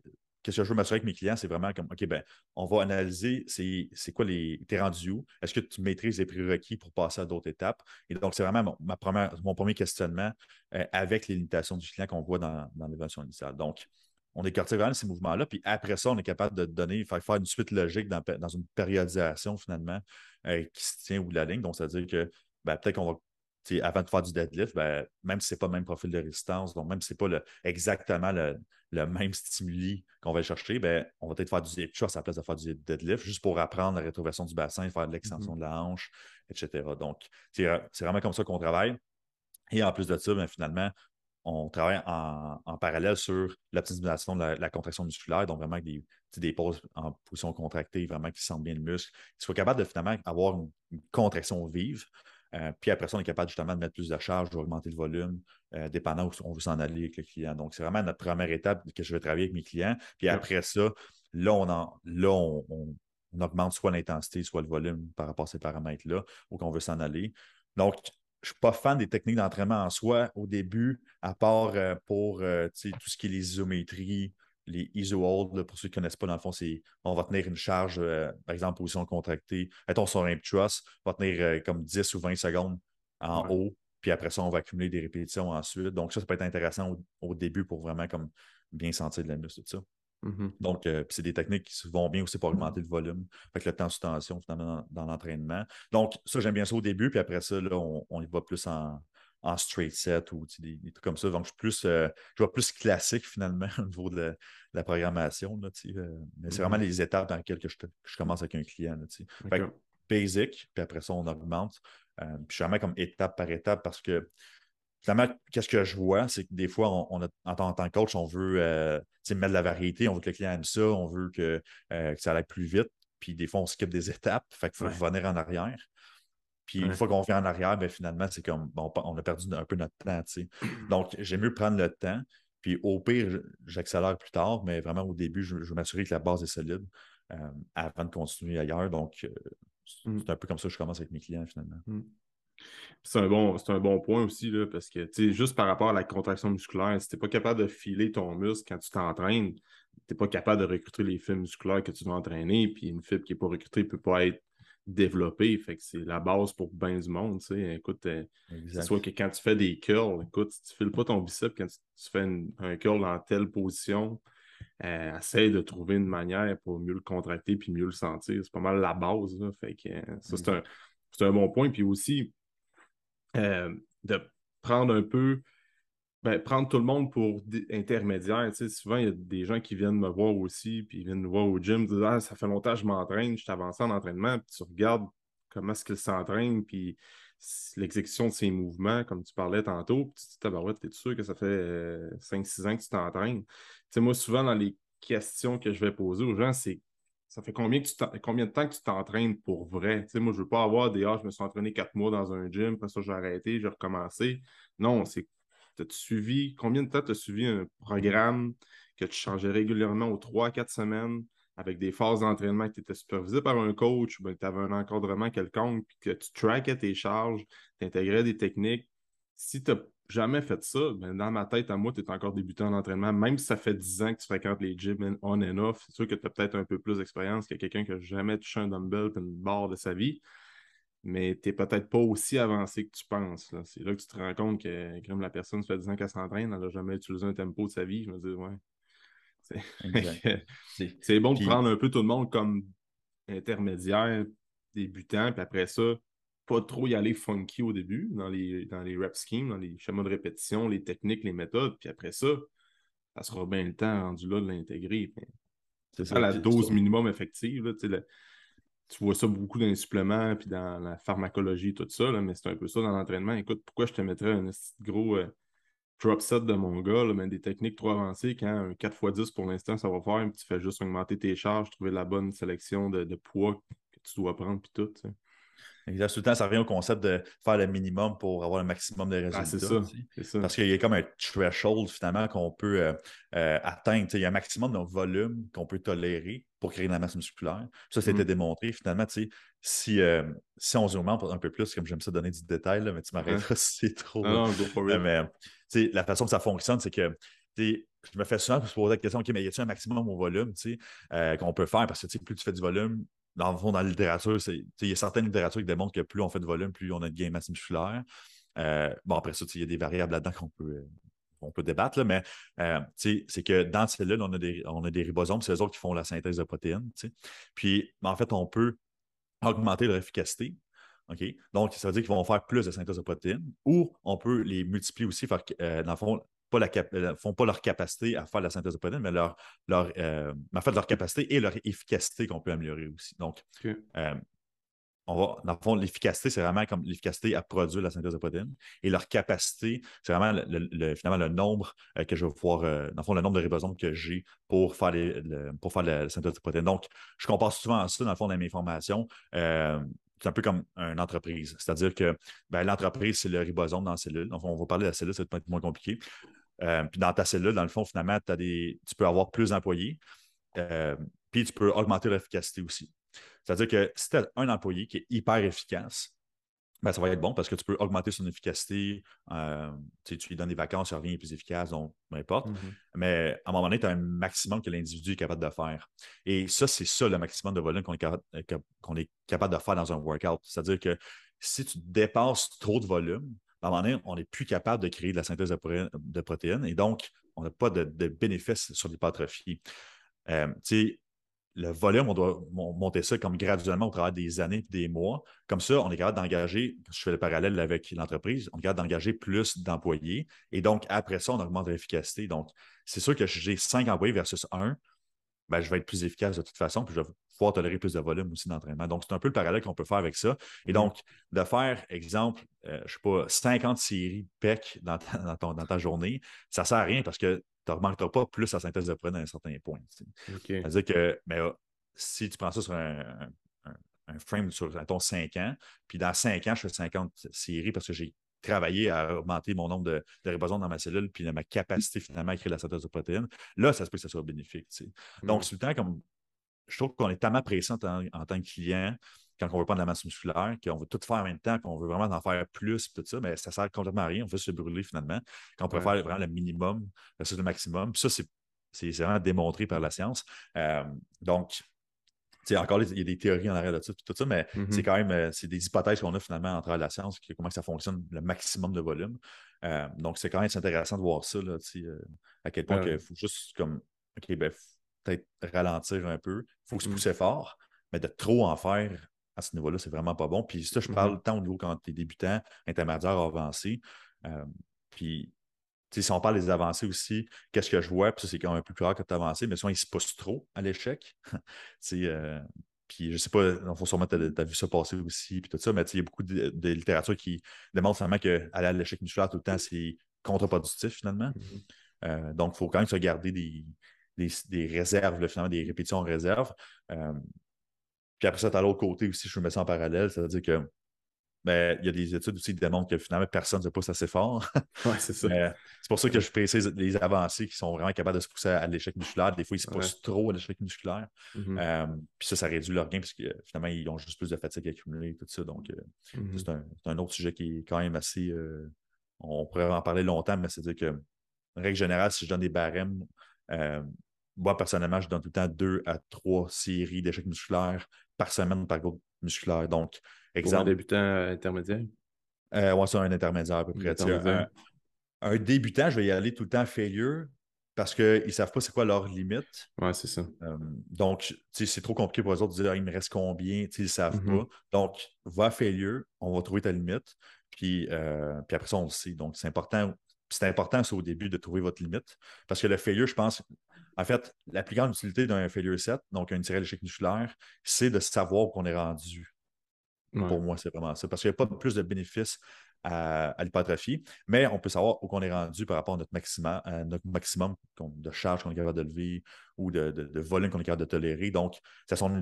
qu'est-ce que je veux m'assurer avec mes clients, c'est vraiment comme, OK, ben, on va analyser c'est quoi les. T'es rendu où? Est-ce que tu maîtrises les prérequis pour passer à d'autres étapes? Et donc, c'est vraiment mon, ma première, mon premier questionnement euh, avec les limitations du client qu'on voit dans, dans initiale. Donc, on écarte vraiment ces mouvements-là, puis après ça, on est capable de donner, faire, faire une suite logique dans, une périodisation finalement euh, qui se tient au bout de la ligne. Donc, ça veut dire que ben, peut-être qu'on va avant de faire du deadlift, ben, même si ce n'est pas le même profil de résistance, donc même si ce n'est pas le, exactement le, même stimuli qu'on va chercher, ben, on va peut-être faire du hip à la place de faire du deadlift, juste pour apprendre la rétroversion du bassin, faire de l'extension mm-hmm. de la hanche, etc. Donc, c'est vraiment comme ça qu'on travaille. Et en plus de ça, ben, finalement, on travaille en, parallèle sur l'optimisation de la, contraction musculaire, donc vraiment avec des, des poses en position contractée, vraiment qui sentent bien le muscle, qu'il soit capable de finalement avoir une contraction vive. Euh, puis après ça, on est capable justement de mettre plus de charge, d'augmenter le volume, euh, dépendant où on veut s'en aller avec le client. Donc, c'est vraiment notre première étape que je vais travailler avec mes clients. Puis après ça, là, on, augmente soit l'intensité, soit le volume par rapport à ces paramètres-là, où on veut s'en aller. Donc, je ne suis pas fan des techniques d'entraînement en soi au début, à part euh, pour tout ce qui est les isométries, les ISO hold, pour ceux qui ne connaissent pas, dans le fond, c'est on va tenir une charge, euh, par exemple, position contractée. Mettons sur un truss, on va tenir euh, comme 10 ou 20 secondes en haut, puis après ça, on va accumuler des répétitions ensuite. Donc, ça, ça peut être intéressant au, début pour vraiment comme bien sentir de la muscle, tout ça. Mm-hmm. Donc, euh, c'est des techniques qui vont bien aussi pour augmenter le volume. Fait le temps sous tension, finalement, dans, l'entraînement. Donc, ça, j'aime bien ça au début, puis après ça, là, on, on y va plus en, en straight set ou des, trucs comme ça. Donc, je, suis plus, euh, je vois plus classique finalement au niveau de la, programmation. Là, euh, mais c'est vraiment mm-hmm. les étapes dans lesquelles je, commence avec un client. Là, basic, puis après ça, on augmente. Euh, puis je suis vraiment comme étape par étape parce que finalement, qu'est-ce que je vois, c'est que des fois, on, en, tant, que coach, on veut mettre de la variété, on veut que le client aime ça, on veut que, ça aille plus vite. Puis des fois, on skip des étapes. Fait qu'il faut revenir en arrière. Puis une fois qu'on vient en arrière, ben, finalement, c'est comme on a perdu un peu notre temps. Donc, j'aime mieux prendre le temps. Puis au pire, j'accélère plus tard, mais vraiment au début, je, veux m'assurer que la base est solide euh, avant de continuer ailleurs. Donc, mm. c'est un peu comme ça que je commence avec mes clients finalement. Mm. C'est un, bon, un bon point aussi, là, parce que juste par rapport à la contraction musculaire, si tu n'es pas capable de filer ton muscle quand tu t'entraînes, tu n'es pas capable de recruter les fibres musculaires que tu dois entraîner, puis une fibre qui n'est pas recrutée ne peut pas être développée. Fait que c'est la base pour bien du monde. Écoute, euh, soit que quand tu fais des curls, écoute, si tu ne files pas ton biceps quand tu, fais un curl dans telle position, euh, essaie de trouver une manière pour mieux le contracter puis mieux le sentir. C'est pas mal la base. Fait que, euh, ça, c'est un, un, bon point. Puis aussi, euh, de prendre un peu, ben, prendre tout le monde pour intermédiaire. Tu souvent, il y a des gens qui viennent me voir aussi, puis ils viennent nous voir au gym, disent Ah, ça fait longtemps que je m'entraîne, je suis avancé en entraînement, puis tu regardes comment est-ce qu'il s'entraîne, puis l'exécution de ses mouvements, comme tu parlais tantôt, puis tu te dis, t'es sûr que ça fait 5-6 euh, ans que tu t'entraînes? Tu moi, souvent, dans les questions que je vais poser aux gens, c'est ça fait combien, combien de temps que tu t'entraînes pour vrai? Tu moi, je ne veux pas avoir des Ah, je me suis entraîné quatre mois dans un gym, après ça, j'ai arrêté, j'ai recommencé. Non, c'est as suivi, combien de temps tu as suivi un programme que tu changeais régulièrement aux trois, quatre semaines avec des phases d'entraînement que tu étais supervisé par un coach, ben, tu avais un encadrement quelconque, puis que tu trackais tes charges, tu intégrais des techniques? Si tu n'as jamais fait ça, ben, dans ma tête, à moi, tu es encore débutant en entraînement. Même si ça fait 10 ans que tu fréquentes les gyms on and off, c'est sûr que tu as peut-être un peu plus d'expérience que quelqu'un qui n'a jamais touché un dumbbell et une barre de sa vie. Mais tu n'es peut-être pas aussi avancé que tu penses. C'est là que tu te rends compte que comme la personne, ça fait 10 ans qu'elle s'entraîne, elle n'a jamais utilisé un tempo de sa vie. Je me dis, ouais. C'est bon de prendre un peu tout le monde comme intermédiaire, débutant, puis après ça, pas trop y aller funky au début, dans les, dans les rep schemes, dans les schémas de répétition, les techniques, les méthodes. Puis après ça, ça sera bien le temps rendu là de l'intégrer. C'est ça la dose minimum effective. Tu vois ça beaucoup dans les suppléments puis dans la pharmacologie, tout ça, mais c'est un peu ça dans l'entraînement. Écoute, pourquoi je te mettrais un gros euh, drop set de mon gars, là, des techniques trop avancées, quand un 4x10 pour l'instant, ça va faire, tu fais juste augmenter tes charges, trouver la bonne sélection de, poids que tu dois prendre, puis tout. Exact. Tout le temps, ça revient au concept de faire le minimum pour avoir le maximum de ah, résultats. c'est ça, Parce qu'il y a comme un threshold finalement qu'on peut euh, euh, atteindre. Il y a un maximum de volume qu'on peut tolérer pour créer de la masse musculaire. Ça, c'était mm. démontré. Finalement, si, euh, si on augmente un peu plus, comme j'aime ça donner du détail, mais tu m'arrêteras si c'est trop. Non, mais la façon que ça fonctionne, c'est que je me fais souvent poser la question, OK, mais y a-t-il un maximum au volume qu'on peut faire? Parce que plus tu fais du volume, dans le fond, dans la littérature, il y a certaines littératures qui démontrent que plus on fait de volume, plus on a de gain masse musculaire. Euh, bon, après ça, il y a des variables là-dedans qu'on peut, on peut débattre, mais euh, c'est que dans ces cellules, on a des, on a des ribosomes, c'est eux autres qui font la synthèse de protéines. Puis, en fait, on peut augmenter leur efficacité. Donc, ça veut dire qu'ils vont faire plus de synthèse de protéines ou on peut les multiplier aussi, faire, euh, dans le fond, pas la euh, font pas leur capacité à faire la synthèse de protéines, mais leur, leur, euh, fait, leur capacité et leur efficacité qu'on peut améliorer aussi. Donc, euh, on va, dans le fond, l'efficacité, c'est vraiment comme l'efficacité à produire la synthèse de protéines. Et leur capacité, c'est vraiment le, finalement le nombre que je vais pouvoir, dans le fond, le nombre de ribosomes que j'ai pour faire, les, pour faire la, synthèse de protéines. Donc, je compare souvent à ça, dans le fond, dans mes formations. c'est un peu comme une entreprise. C'est-à-dire que ben, l'entreprise, c'est le ribosome dans la cellule. Donc, on va parler de la cellule, ça va être moins compliqué. Euh, puis dans ta cellule, dans le fond, finalement, as des, tu peux avoir plus d'employés. Euh, puis tu peux augmenter l'efficacité aussi. C'est-à-dire que si tu as un employé qui est hyper efficace, ben, ça va être bon parce que tu peux augmenter son efficacité. Euh, tu lui donnes des vacances, il revient plus efficace, donc peu importe. Mm-hmm. Mais à un moment donné, tu as un maximum que l'individu est capable de faire. Et ça, c'est ça le maximum de volume qu'on est, est, capable de faire dans un workout. C'est-à-dire que si tu dépasses trop de volume, à un moment donné, on n'est plus capable de créer de la synthèse de, protéines et donc, on n'a pas de, bénéfices sur l'hypertrophie. Euh, le volume, on doit monter ça comme graduellement au travers des années et des mois. Comme ça, on est capable d'engager, je fais le parallèle avec l'entreprise, on est capable d'engager plus d'employés. Et donc, après ça, on augmente l'efficacité. Donc, c'est sûr que j'ai cinq employés versus un, ben, je vais être plus efficace de toute façon, puis pouvoir tolérer plus de volume aussi d'entraînement. Donc, c'est un peu le parallèle qu'on peut faire avec ça. Et donc, de faire, exemple, euh, je ne sais pas, 50 séries PEC dans ta, dans, ta journée, ça ne sert à rien parce que tu n'augmenteras pas plus la synthèse de protéines à un certain point. C'est-à-dire que mais, euh, si tu prends ça sur un, frame sur, 5 ans, puis dans 5 ans, je fais 50 séries parce que j'ai travailler à augmenter mon nombre de, de ribosomes dans ma cellule, puis ma capacité finalement à créer la synthèse de protéines, là, ça se peut que ça soit bénéfique. Donc, c'est le temps comme. Je trouve qu'on est tellement pressé en, tant que client quand on veut prendre de la masse musculaire, qu'on veut tout faire en même temps, qu'on veut vraiment en faire plus, tout ça, mais ça sert complètement à rien. On veut se brûler finalement. Quand on peut faire vraiment le minimum c'est le maximum. Puis ça, c'est vraiment démontré par la science. Euh, donc, encore, il y a des théories en arrière de ça, tout ça, mais mm-hmm. c'est quand même euh, c'est des hypothèses qu'on a finalement entre la science, comment ça fonctionne, le maximum de volume. Euh, donc, c'est quand même intéressant de voir ça, là, euh, à quel point il faut juste comme OK, ben, peut-être ralentir un peu. Il faut se mm-hmm. pousser fort, mais de trop en faire à ce niveau-là, c'est vraiment pas bon. Puis ça, je parle mm-hmm. tant au niveau quand tu es débutant, intermédiaire, avancé. puis si on parle des avancées aussi, qu'est-ce que je vois? Puis ça, c'est quand même un peu plus rare que tu avancé, mais souvent, ils se poussent trop à l'échec. euh, puis je sais pas, il faut sûrement tu as, vu ça passer aussi, puis tout ça, mais il y a beaucoup de, littérature qui démontre finalement qu'aller à l'échec musculaire tout le temps, c'est contre-productif finalement. Euh, donc, il faut quand même se garder des, des, réserves, finalement, des répétitions en réserve. Euh, puis après ça, tu as l'autre côté aussi, je mets ça en parallèle, c'est-à-dire que mais il y a des études aussi qui démontrent que finalement, personne ne se pousse assez fort. Oui, c'est ça. c'est pour ça que je précise les avancées qui sont vraiment capables de se pousser à l'échec musculaire. Des fois, ils se poussent trop à l'échec musculaire. Mm-hmm. Euh, puis ça, ça réduit leur gain parce que finalement, ils ont juste plus de fatigue accumulée et tout ça. Donc, euh, mm-hmm. c'est un, autre sujet qui est quand même assez. Euh, on pourrait en parler longtemps, mais c'est-à-dire que, règle générale, si je donne des barèmes, moi, personnellement, je donne tout le temps deux à trois séries d'échecs musculaires par semaine par groupe musculaire. Donc, Exemple. Pour un débutant euh, intermédiaire? Euh, ouais, c'est un intermédiaire à peu près. Un, débutant, je vais y aller tout le temps failure parce qu'ils ne savent pas c'est quoi leur limite. Ouais, c'est ça. Euh, donc, c'est trop compliqué pour eux autres de dire il me reste combien, ils ne savent mm-hmm. pas. Donc, va failure, on va trouver ta limite. Puis, euh, puis après ça, on le sait. Donc, c'est important. C'est important, au début, de trouver votre limite. Parce que le failure, je pense, en fait, la plus grande utilité d'un failure set, donc un tiré d'échec musculaire, c'est de savoir qu'on est rendu. Pour moi, c'est vraiment ça. Parce qu'il n'y a pas plus de bénéfices à, l'hypertrophie, mais on peut savoir où on est rendu par rapport à notre maximum, notre maximum de charge qu'on est capable de lever ou de, volume qu'on est capable de tolérer. Donc, ça a son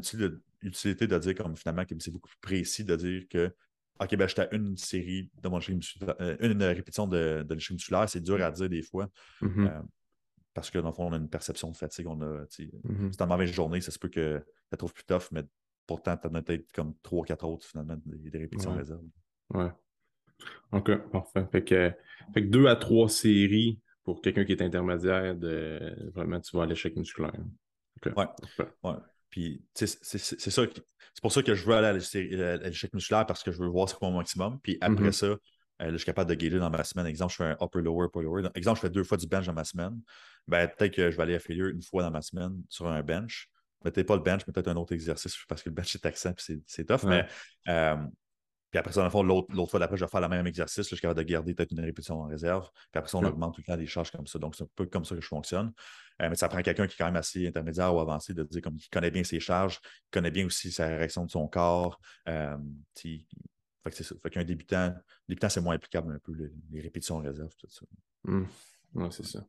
utilité de dire comme finalement que c'est beaucoup plus précis de dire que OK, ben, j'étais à une série de mon euh, une répétition de, de l'échec musculaire, c'est dur à dire des fois. Mm-hmm. Euh, parce que dans le fond, on a une perception de fatigue. On a, mm-hmm. C'est une mauvaise journée, ça se peut que ça trouve plus tough, mais Pourtant, tu en as peut-être comme trois, quatre autres, finalement, des, répétitions ouais. réserves. Ouais. OK, parfait. Fait que, fait que deux à trois séries pour quelqu'un qui est intermédiaire, de vraiment, tu vas à l'échec musculaire. OK. Ouais. ouais. Puis, c'est ça. C'est pour ça que je veux aller à l'échec musculaire parce que je veux voir ce mon maximum. Puis après mm-hmm. ça, euh, je suis capable de gager dans ma semaine. Exemple, je fais un upper, lower, upper, lower. Exemple, je fais deux fois du bench dans ma semaine. Ben, peut-être que je vais aller à failure une fois dans ma semaine sur un bench mettez pas le bench, mais peut-être un autre exercice parce que le bench est accent et c'est tough. Mais euh, puis après ça, dans le fond, l'autre fois d'après, je vais faire le même exercice. je suis capable de garder peut-être une répétition en réserve. Puis après ça, on augmente tout le temps des charges comme ça. Donc, c'est un peu comme ça que je fonctionne. Euh, mais ça prend quelqu'un qui est quand même assez intermédiaire ou avancé de dire comme qui connaît bien ses charges, connaît bien aussi sa réaction de son corps. Euh, fait que c'est ça. Fait qu'un débutant, débutant, c'est moins applicable un peu les, répétitions en réserve, tout ça. Mmh. c'est ça.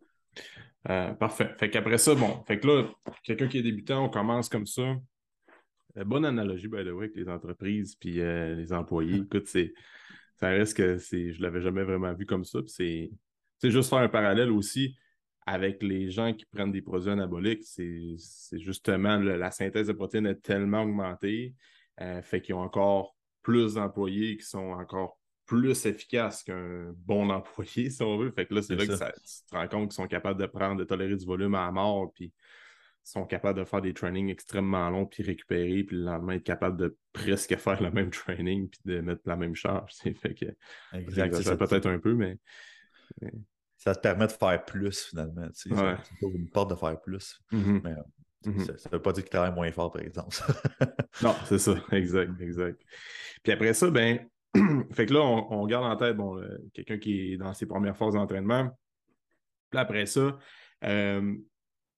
Euh, parfait. Fait qu'après ça, bon, fait que là, quelqu'un qui est débutant, on commence comme ça. Euh, bonne analogie, by the way, avec les entreprises puis euh, les employés. Écoute, c'est, ça reste que c'est, je l'avais jamais vraiment vu comme ça. c'est, juste faire un parallèle aussi avec les gens qui prennent des produits anaboliques. C'est, justement la synthèse de protéines est tellement augmentée, fait qu'ils ont encore plus d'employés qui sont encore plus efficace qu'un bon employé, si on veut. Fait que là, c'est là que tu te rends compte qu'ils sont capables de prendre, de tolérer du volume à mort, puis sont capables de faire des trainings extrêmement longs, puis récupérer, puis le lendemain être capable de presque faire le même training, puis de mettre la même charge. Fait que ça peut-être un peu, mais, Ça te permet de faire plus, finalement. Tu sais, une porte de faire plus. Mm-hmm. Mais, mm-hmm. Ça ne veut pas dire que tu travailles moins fort, par exemple. non, c'est ça, exact, exact. Puis après ça, ben, fait que là, on, garde en tête bon, quelqu'un qui est dans ses premières phases d'entraînement. Puis après ça, euh,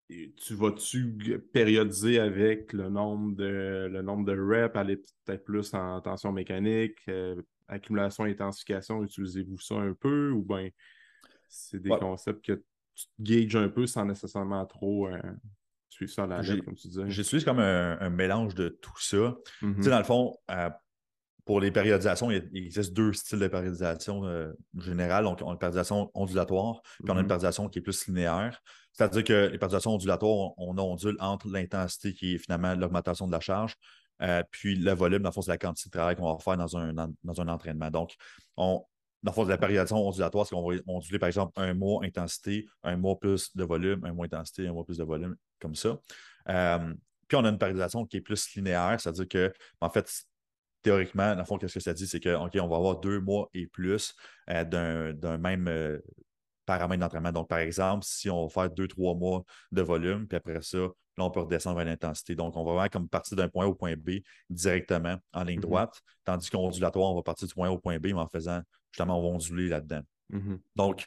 tu vas-tu périodiser avec le nombre de le nombre de reps, aller peut-être plus en tension mécanique, euh, accumulation, intensification, utilisez-vous ça un peu ou bien c'est des concepts que tu gages un peu sans nécessairement trop euh, suivre ça à la lettre, comme tu disais? J'utilise comme un, mélange de tout ça. Tu sais, dans le fond, pour les périodisations, il, existe deux styles de périodisation euh, générale. Donc, on a une périodisation ondulatoire, puis on a une mm-hmm. périodisation qui est plus linéaire. C'est-à-dire que les périodisations ondulatoires, on, ondule entre l'intensité qui est finalement l'augmentation de la charge, euh, puis le volume, dans le fond, c'est la quantité de travail qu'on va faire dans un, dans un entraînement. Donc, on, dans le fond, de la périodisation ondulatoire, c'est qu'on va onduler, par exemple, un mois intensité, un mois plus de volume, un mois intensité, un mois plus de volume, comme ça. Euh, puis on a une périodisation qui est plus linéaire, c'est-à-dire que, en fait, théoriquement, dans le fond, qu'est-ce que ça dit? C'est que, OK, on va avoir deux mois et plus euh, d'un même euh, paramètre d'entraînement. Donc, par exemple, si on va faire deux, trois mois de volume, puis après ça, là, on peut redescendre à l'intensité. Donc, on va vraiment comme partir d'un point A au point B directement en ligne mm-hmm. droite, tandis qu'ondulatoire, on va partir du point A au point B, mais en faisant, justement, on va onduler là-dedans. Mm-hmm. Donc,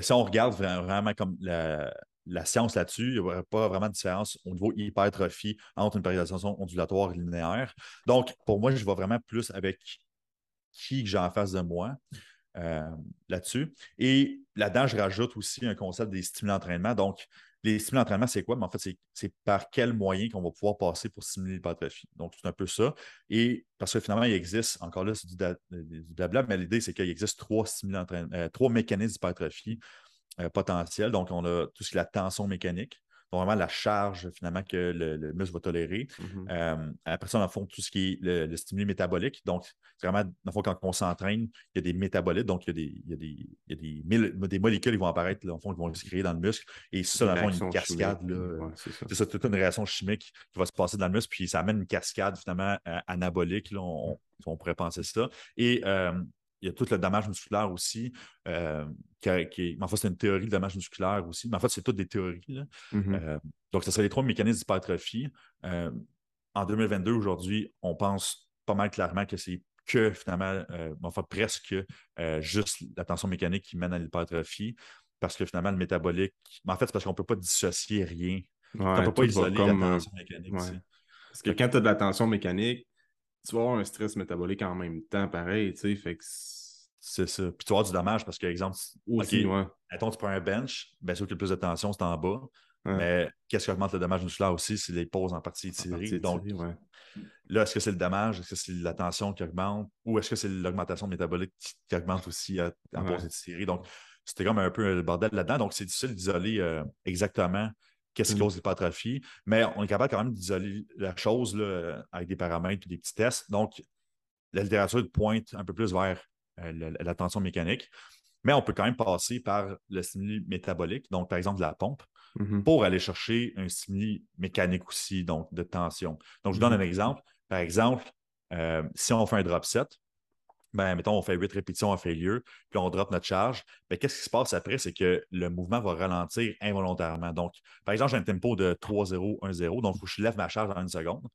si on regarde vraiment comme la, la science là-dessus, il n'y aurait pas vraiment de différence au niveau hypertrophie entre une périodisation ondulatoire et linéaire. Donc, pour moi, je vais vraiment plus avec qui j'ai en face de moi euh, là-dessus. Et là-dedans, je rajoute aussi un concept des stimulants d'entraînement. Donc, les stimulants d'entraînement, c'est quoi? Mais en fait, c'est par quel moyen qu'on va pouvoir passer pour stimuler l'hypertrophie. Donc, c'est un peu ça. Et parce que finalement, il existe, encore là, c'est du, blabla, mais l'idée, c'est qu'il existe trois, stimulants euh, trois mécanismes d'hypertrophie euh, potentiel. Donc, on a tout ce qui est la tension mécanique. Donc, vraiment la charge finalement que le, muscle va tolérer. Mm-hmm. Euh, après ça, on a fond, tout ce qui est le, stimuli métabolique. Donc, vraiment, dans le quand on s'entraîne, il y a des métabolites, donc il y a des, il y a des, il y a des, molécules qui vont apparaître, dans le fond, qui vont se créer dans le muscle. Et ça, dans le fond, une cascade. c'est ça. toute une réaction chimique qui va se passer dans le muscle, puis ça amène une cascade finalement euh, anabolique. Là, on, on, pourrait penser ça. Et il y a tout le dommage musculaire aussi, euh, qui, en fait, c'est une théorie de dommage musculaire aussi, mais en fait, c'est toutes des théories. Mm-hmm. Euh, donc, ce serait les trois mécanismes d'hypertrophie. Euh, en 2022, aujourd'hui, on pense pas mal clairement que c'est que finalement, enfin presque juste la tension mécanique qui mène à l'hypertrophie, parce que finalement, le métabolique, en fait, c'est parce qu'on ne peut pas dissocier rien. on ne peut pas isoler la tension mécanique. Parce que quand tu as de la tension mécanique, tu vas avoir un stress métabolique en même temps, pareil, tu sais, fait que c'est ça. Puis tu vas avoir du dommage parce que, exemple, aussi, ouais. mettons, tu prends un bench, bien sûr qu'il y a plus de tension, c'est en bas. Mais qu'est-ce qui augmente le dommage musculaire aussi? C'est les pauses en partie étirées. Donc, là, est-ce que c'est le dommage? Est-ce que c'est la tension qui augmente? Ou est-ce que c'est l'augmentation métabolique qui, augmente aussi en pause étirée? Donc, c'était comme un peu le bordel là-dedans. Donc, c'est difficile d'isoler euh, exactement qu'est-ce qui mm. cause l'hypertrophie. Mais on est capable quand même d'isoler la chose là, avec des paramètres des petits tests. Donc, la littérature pointe un peu plus vers euh, la, tension mécanique. Mais on peut quand même passer par le stimuli métabolique, donc par exemple de la pompe, mm-hmm. pour aller chercher un stimuli mécanique aussi, donc de tension. Donc, je vous donne un mm-hmm. exemple. Par exemple, euh, si on fait un drop set, ben, mettons, on fait 8 répétitions en failure, puis on drop notre charge, ben, qu'est-ce qui se passe après? C'est que le mouvement va ralentir involontairement. Donc, par exemple, j'ai un tempo de 3-0, 1-0, donc faut que je lève ma charge en une seconde.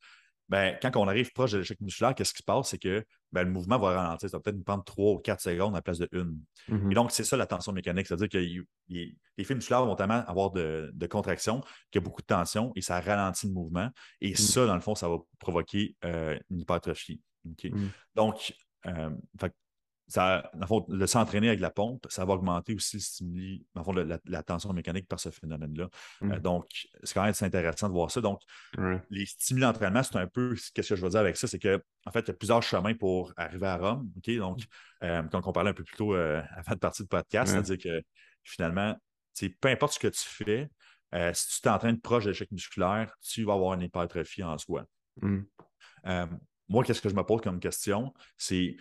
Ben, quand on arrive proche de l'échec musculaire, qu'est-ce qui se passe? C'est que ben, le mouvement va ralentir. Ça va peut-être nous prendre 3 ou 4 secondes à la place de 1. Mm-hmm. Et donc, c'est ça la tension mécanique. C'est-à-dire que les, fils musculaires vont tellement avoir de, de contraction, qu'il y a beaucoup de tension et ça ralentit le mouvement. Et mm. ça, dans le fond, ça va provoquer euh, une hypertrophie. Mm. Donc, euh, ça, le s'entraîner avec la pompe, ça va augmenter aussi le stimuli, la, tension mécanique par ce phénomène-là. Euh, mm. donc, c'est quand même intéressant de voir ça. Donc, les stimuli d'entraînement, c'est un peu ce que je veux dire avec ça, c'est qu'en en fait, il y a plusieurs chemins pour arriver à Rome. Donc, euh, quand on parlait un peu plus tôt avant de partir du podcast, c'est-à-dire que finalement, peu importe ce que tu fais, si tu t'entraînes proche de l'échec musculaire, tu vas avoir une hypertrophie en soi. Mm moi, qu'est-ce que je me pose comme question? C'est,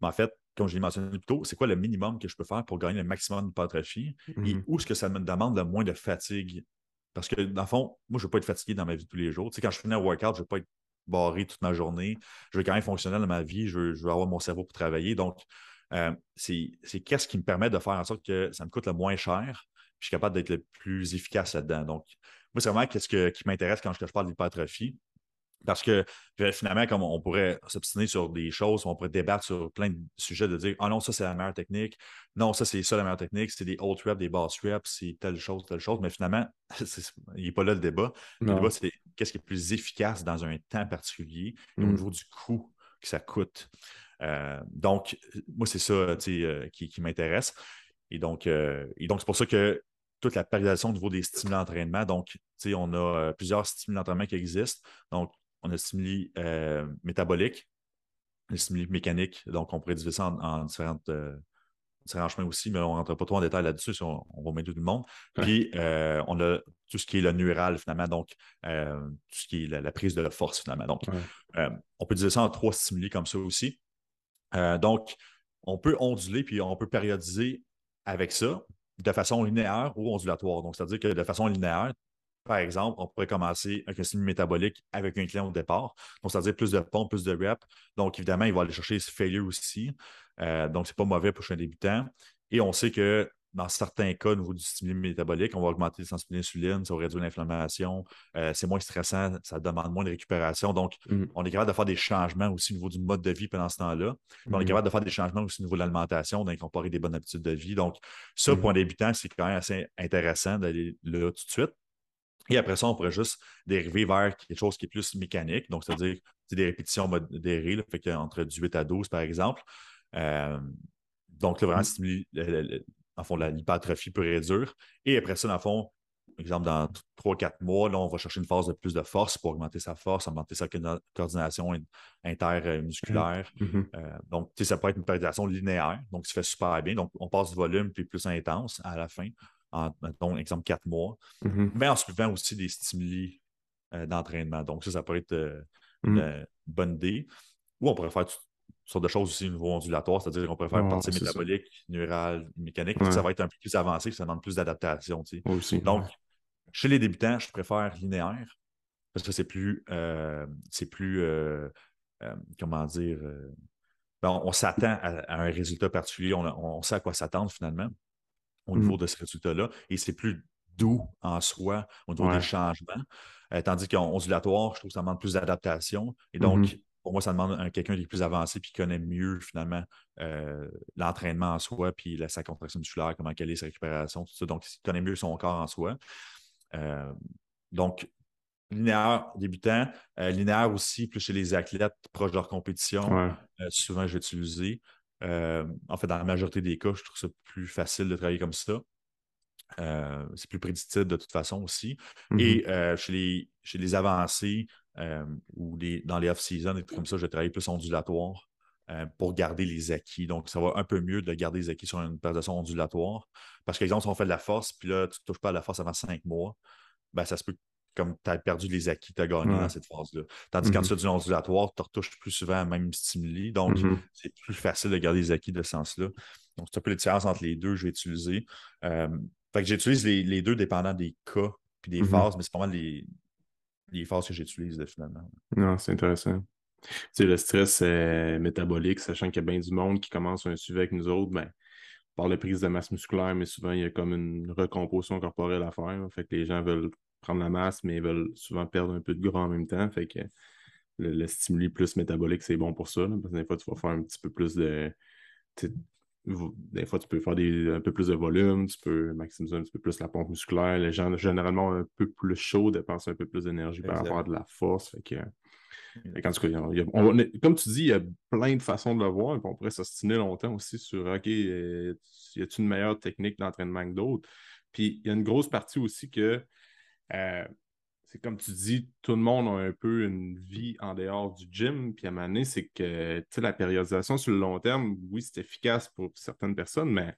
en fait, comme je l'ai mentionné plus tôt, c'est quoi le minimum que je peux faire pour gagner le maximum d'hypertrophie et mm-hmm. où est-ce que ça me demande le moins de fatigue? Parce que, dans le fond, moi, je ne veux pas être fatigué dans ma vie tous les jours. Tu sais, quand je finis un workout, je ne veux pas être barré toute ma journée. Je veux quand même fonctionner dans ma vie. Je veux, avoir mon cerveau pour travailler. Donc, euh, c'est qu'est-ce qui me permet de faire en sorte que ça me coûte le moins cher je suis capable d'être le plus efficace là-dedans. Donc, moi, c'est vraiment ce qui m'intéresse quand je, je parle d'hypertrophie. Parce que finalement, comme on pourrait s'obstiner sur des choses, on pourrait débattre sur plein de sujets, de dire Ah non, ça c'est la meilleure technique, non, ça c'est ça la meilleure technique, c'est des haute reps, des boss reps, c'est telle chose, telle chose. Mais finalement, il n'est pas là le débat. Le débat, c'est qu'est-ce qui est plus efficace dans un temps particulier au mm. niveau du coût que ça coûte. Euh, donc, moi, c'est ça euh, qui, m'intéresse. Et donc, euh, et donc c'est pour ça que toute la périodisation au niveau des stimulants d'entraînement. Donc, on a plusieurs stimulants d'entraînement qui existent. Donc, on a le stimuli euh, métabolique, les stimuli mécaniques. Donc, on pourrait diviser ça en, différentes, euh, différents chemins aussi, mais on ne rentre pas trop en détail là-dessus, on, on, va mettre tout le monde. Puis, euh, on a tout ce qui est le neural, finalement, donc tout ce qui est la, prise de force, finalement. Donc, on peut diviser ça en trois stimuli comme ça aussi. donc, on peut onduler, puis on peut périodiser avec ça de façon linéaire ou ondulatoire. Donc, c'est-à-dire que de façon linéaire, par exemple, on pourrait commencer avec un stimuli métabolique avec un client au départ. Donc, c'est-à-dire plus de pompes, plus de reps. Donc, évidemment, il va aller chercher ce failure aussi. Euh, donc, ce n'est pas mauvais pour un débutant. Et on sait que dans certains cas, au niveau du stimuli métabolique, on va augmenter les sensibilité d'insuline, ça va réduire l'inflammation, euh, c'est moins stressant, ça demande moins de récupération. Donc, mmh. on est capable de faire des changements aussi au niveau du mode de vie pendant ce temps-là. On est mmh. capable de faire des changements aussi au niveau de l'alimentation, d'incorporer des bonnes habitudes de vie. Donc, ça, pour un mmh. débutant, c'est quand même assez intéressant d'aller là tout de suite. Et après ça, on pourrait juste dériver vers quelque chose qui est plus mécanique, donc c'est-à-dire des répétitions modérées, là, fait entre 18 à 12, par exemple. Euh, donc, là, vraiment, stimuler, en fond, l'hypertrophie pure et dure. Et après ça, dans le fond, exemple, dans 3-4 mois, là, on va chercher une phase de plus de force pour augmenter sa force, augmenter sa coordination intermusculaire. Mm-hmm. Euh, donc, ça peut être une périodisation linéaire, donc ça fait super bien. Donc, on passe du volume puis plus intense à la fin, en, mettons, exemple, 4 mois, mm-hmm. mais en suivant aussi des stimuli euh, d'entraînement. Donc, ça, ça peut être euh, mm. une bonne idée. Ou on pourrait faire sortes de choses aussi au niveau ondulatoire, c'est-à-dire qu'on peut faire partie métabolique, neurale, mécanique. Ça va être un peu plus avancé, ça demande plus d'adaptation. Donc, chez les débutants, je préfère linéaire parce que c'est plus, euh, c'est plus comment dire, ben, on, s'attend à, un résultat particulier, on, sait à quoi s'attendre finalement au niveau mmh. de ce résultat-là, et c'est plus doux en soi au niveau des changements. tandis qu'en ondulatoire, je trouve que ça demande plus d'adaptation. Et donc, mmh pour moi, ça demande quelqu'un qui est plus avancé puis qui connaît mieux finalement euh, l'entraînement en soi, puis sa contraction musculaire, comment quelle est sa récupération, tout ça. Donc, il connaît mieux son corps en soi. Euh, donc, linéaire débutant, euh, linéaire aussi, plus chez les athlètes proches de leur compétition. souvent, je vais utiliser. En fait, dans la majorité des cas, je trouve ça plus facile de travailler comme ça. c'est plus prédictible de toute façon aussi. Et mm-hmm. chez, les, chez les avancés, euh, ou dans les off-season, et tout comme ça, je travaille plus ondulatoire euh, pour garder les acquis. Donc, ça va un peu mieux de garder les acquis sur une présentation ondulatoire. Parce qu'exemple, si on fait de la force, puis là, tu ne touches pas à la force avant cinq mois, ben, ça se peut comme tu as perdu les acquis, tu as gagné dans cette phase-là. Tandis que quand mm-hmm. tu fais du ondulatoire, tu retouches plus souvent à même stimuli. Donc, mm-hmm. c'est plus facile de garder les acquis de ce sens-là. Donc, c'est un peu la différence entre les deux que je vais utiliser. Euh, fait que j'utilise les, deux dépendant des cas puis des mm-hmm. phases, mais c'est pas mal les, les phases que j'utilise finalement. Non, c'est intéressant. Tu sais, le stress euh, métabolique, sachant qu'il y a bien du monde qui commence un suivi avec nous autres, ben, par la prise de masse musculaire, mais souvent il y a comme une recomposition corporelle à faire. Fait que les gens veulent prendre la masse, mais ils veulent souvent perdre un peu de gras en même temps. Fait que le, stimuli plus métabolique, c'est bon pour ça. parce que des fois, tu vas faire un petit peu plus de des fois, tu peux faire un peu plus de volume, tu peux maximiser un petit peu plus la pompe musculaire. Les gens, généralement, un peu plus chaud, dépensent un peu plus d'énergie par rapport à de la force. Fait que, comme tu dis, il y a plein de façons de le voir. on pourrait s'ostiner longtemps aussi sur OK, euh, y a-t-il une meilleure technique d'entraînement que d'autres? Puis il y a une grosse partie aussi que euh, c'est comme tu dis, tout le monde a un peu une vie en dehors du gym. Puis à un moment donné, c'est que la périodisation sur le long terme, oui, c'est efficace pour certaines personnes, mais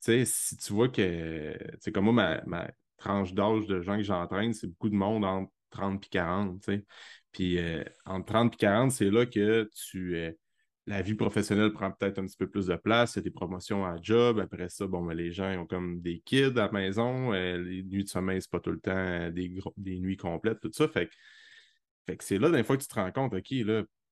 si tu vois que, c'est comme moi, ma, tranche d'âge de gens que j'entraîne, c'est beaucoup de monde entre 30 et 40. Puis euh, entre 30 et 40, c'est là que tu. es la vie professionnelle prend peut-être un petit peu plus de place, il y a des promotions à job. Après ça, bon, ben, les gens ont comme des kids à la maison. Euh, les nuits de sommeil, c'est pas tout le temps euh, des, nuits complètes, tout ça. Fait, que c'est là, des fois, que tu te rends compte, OK,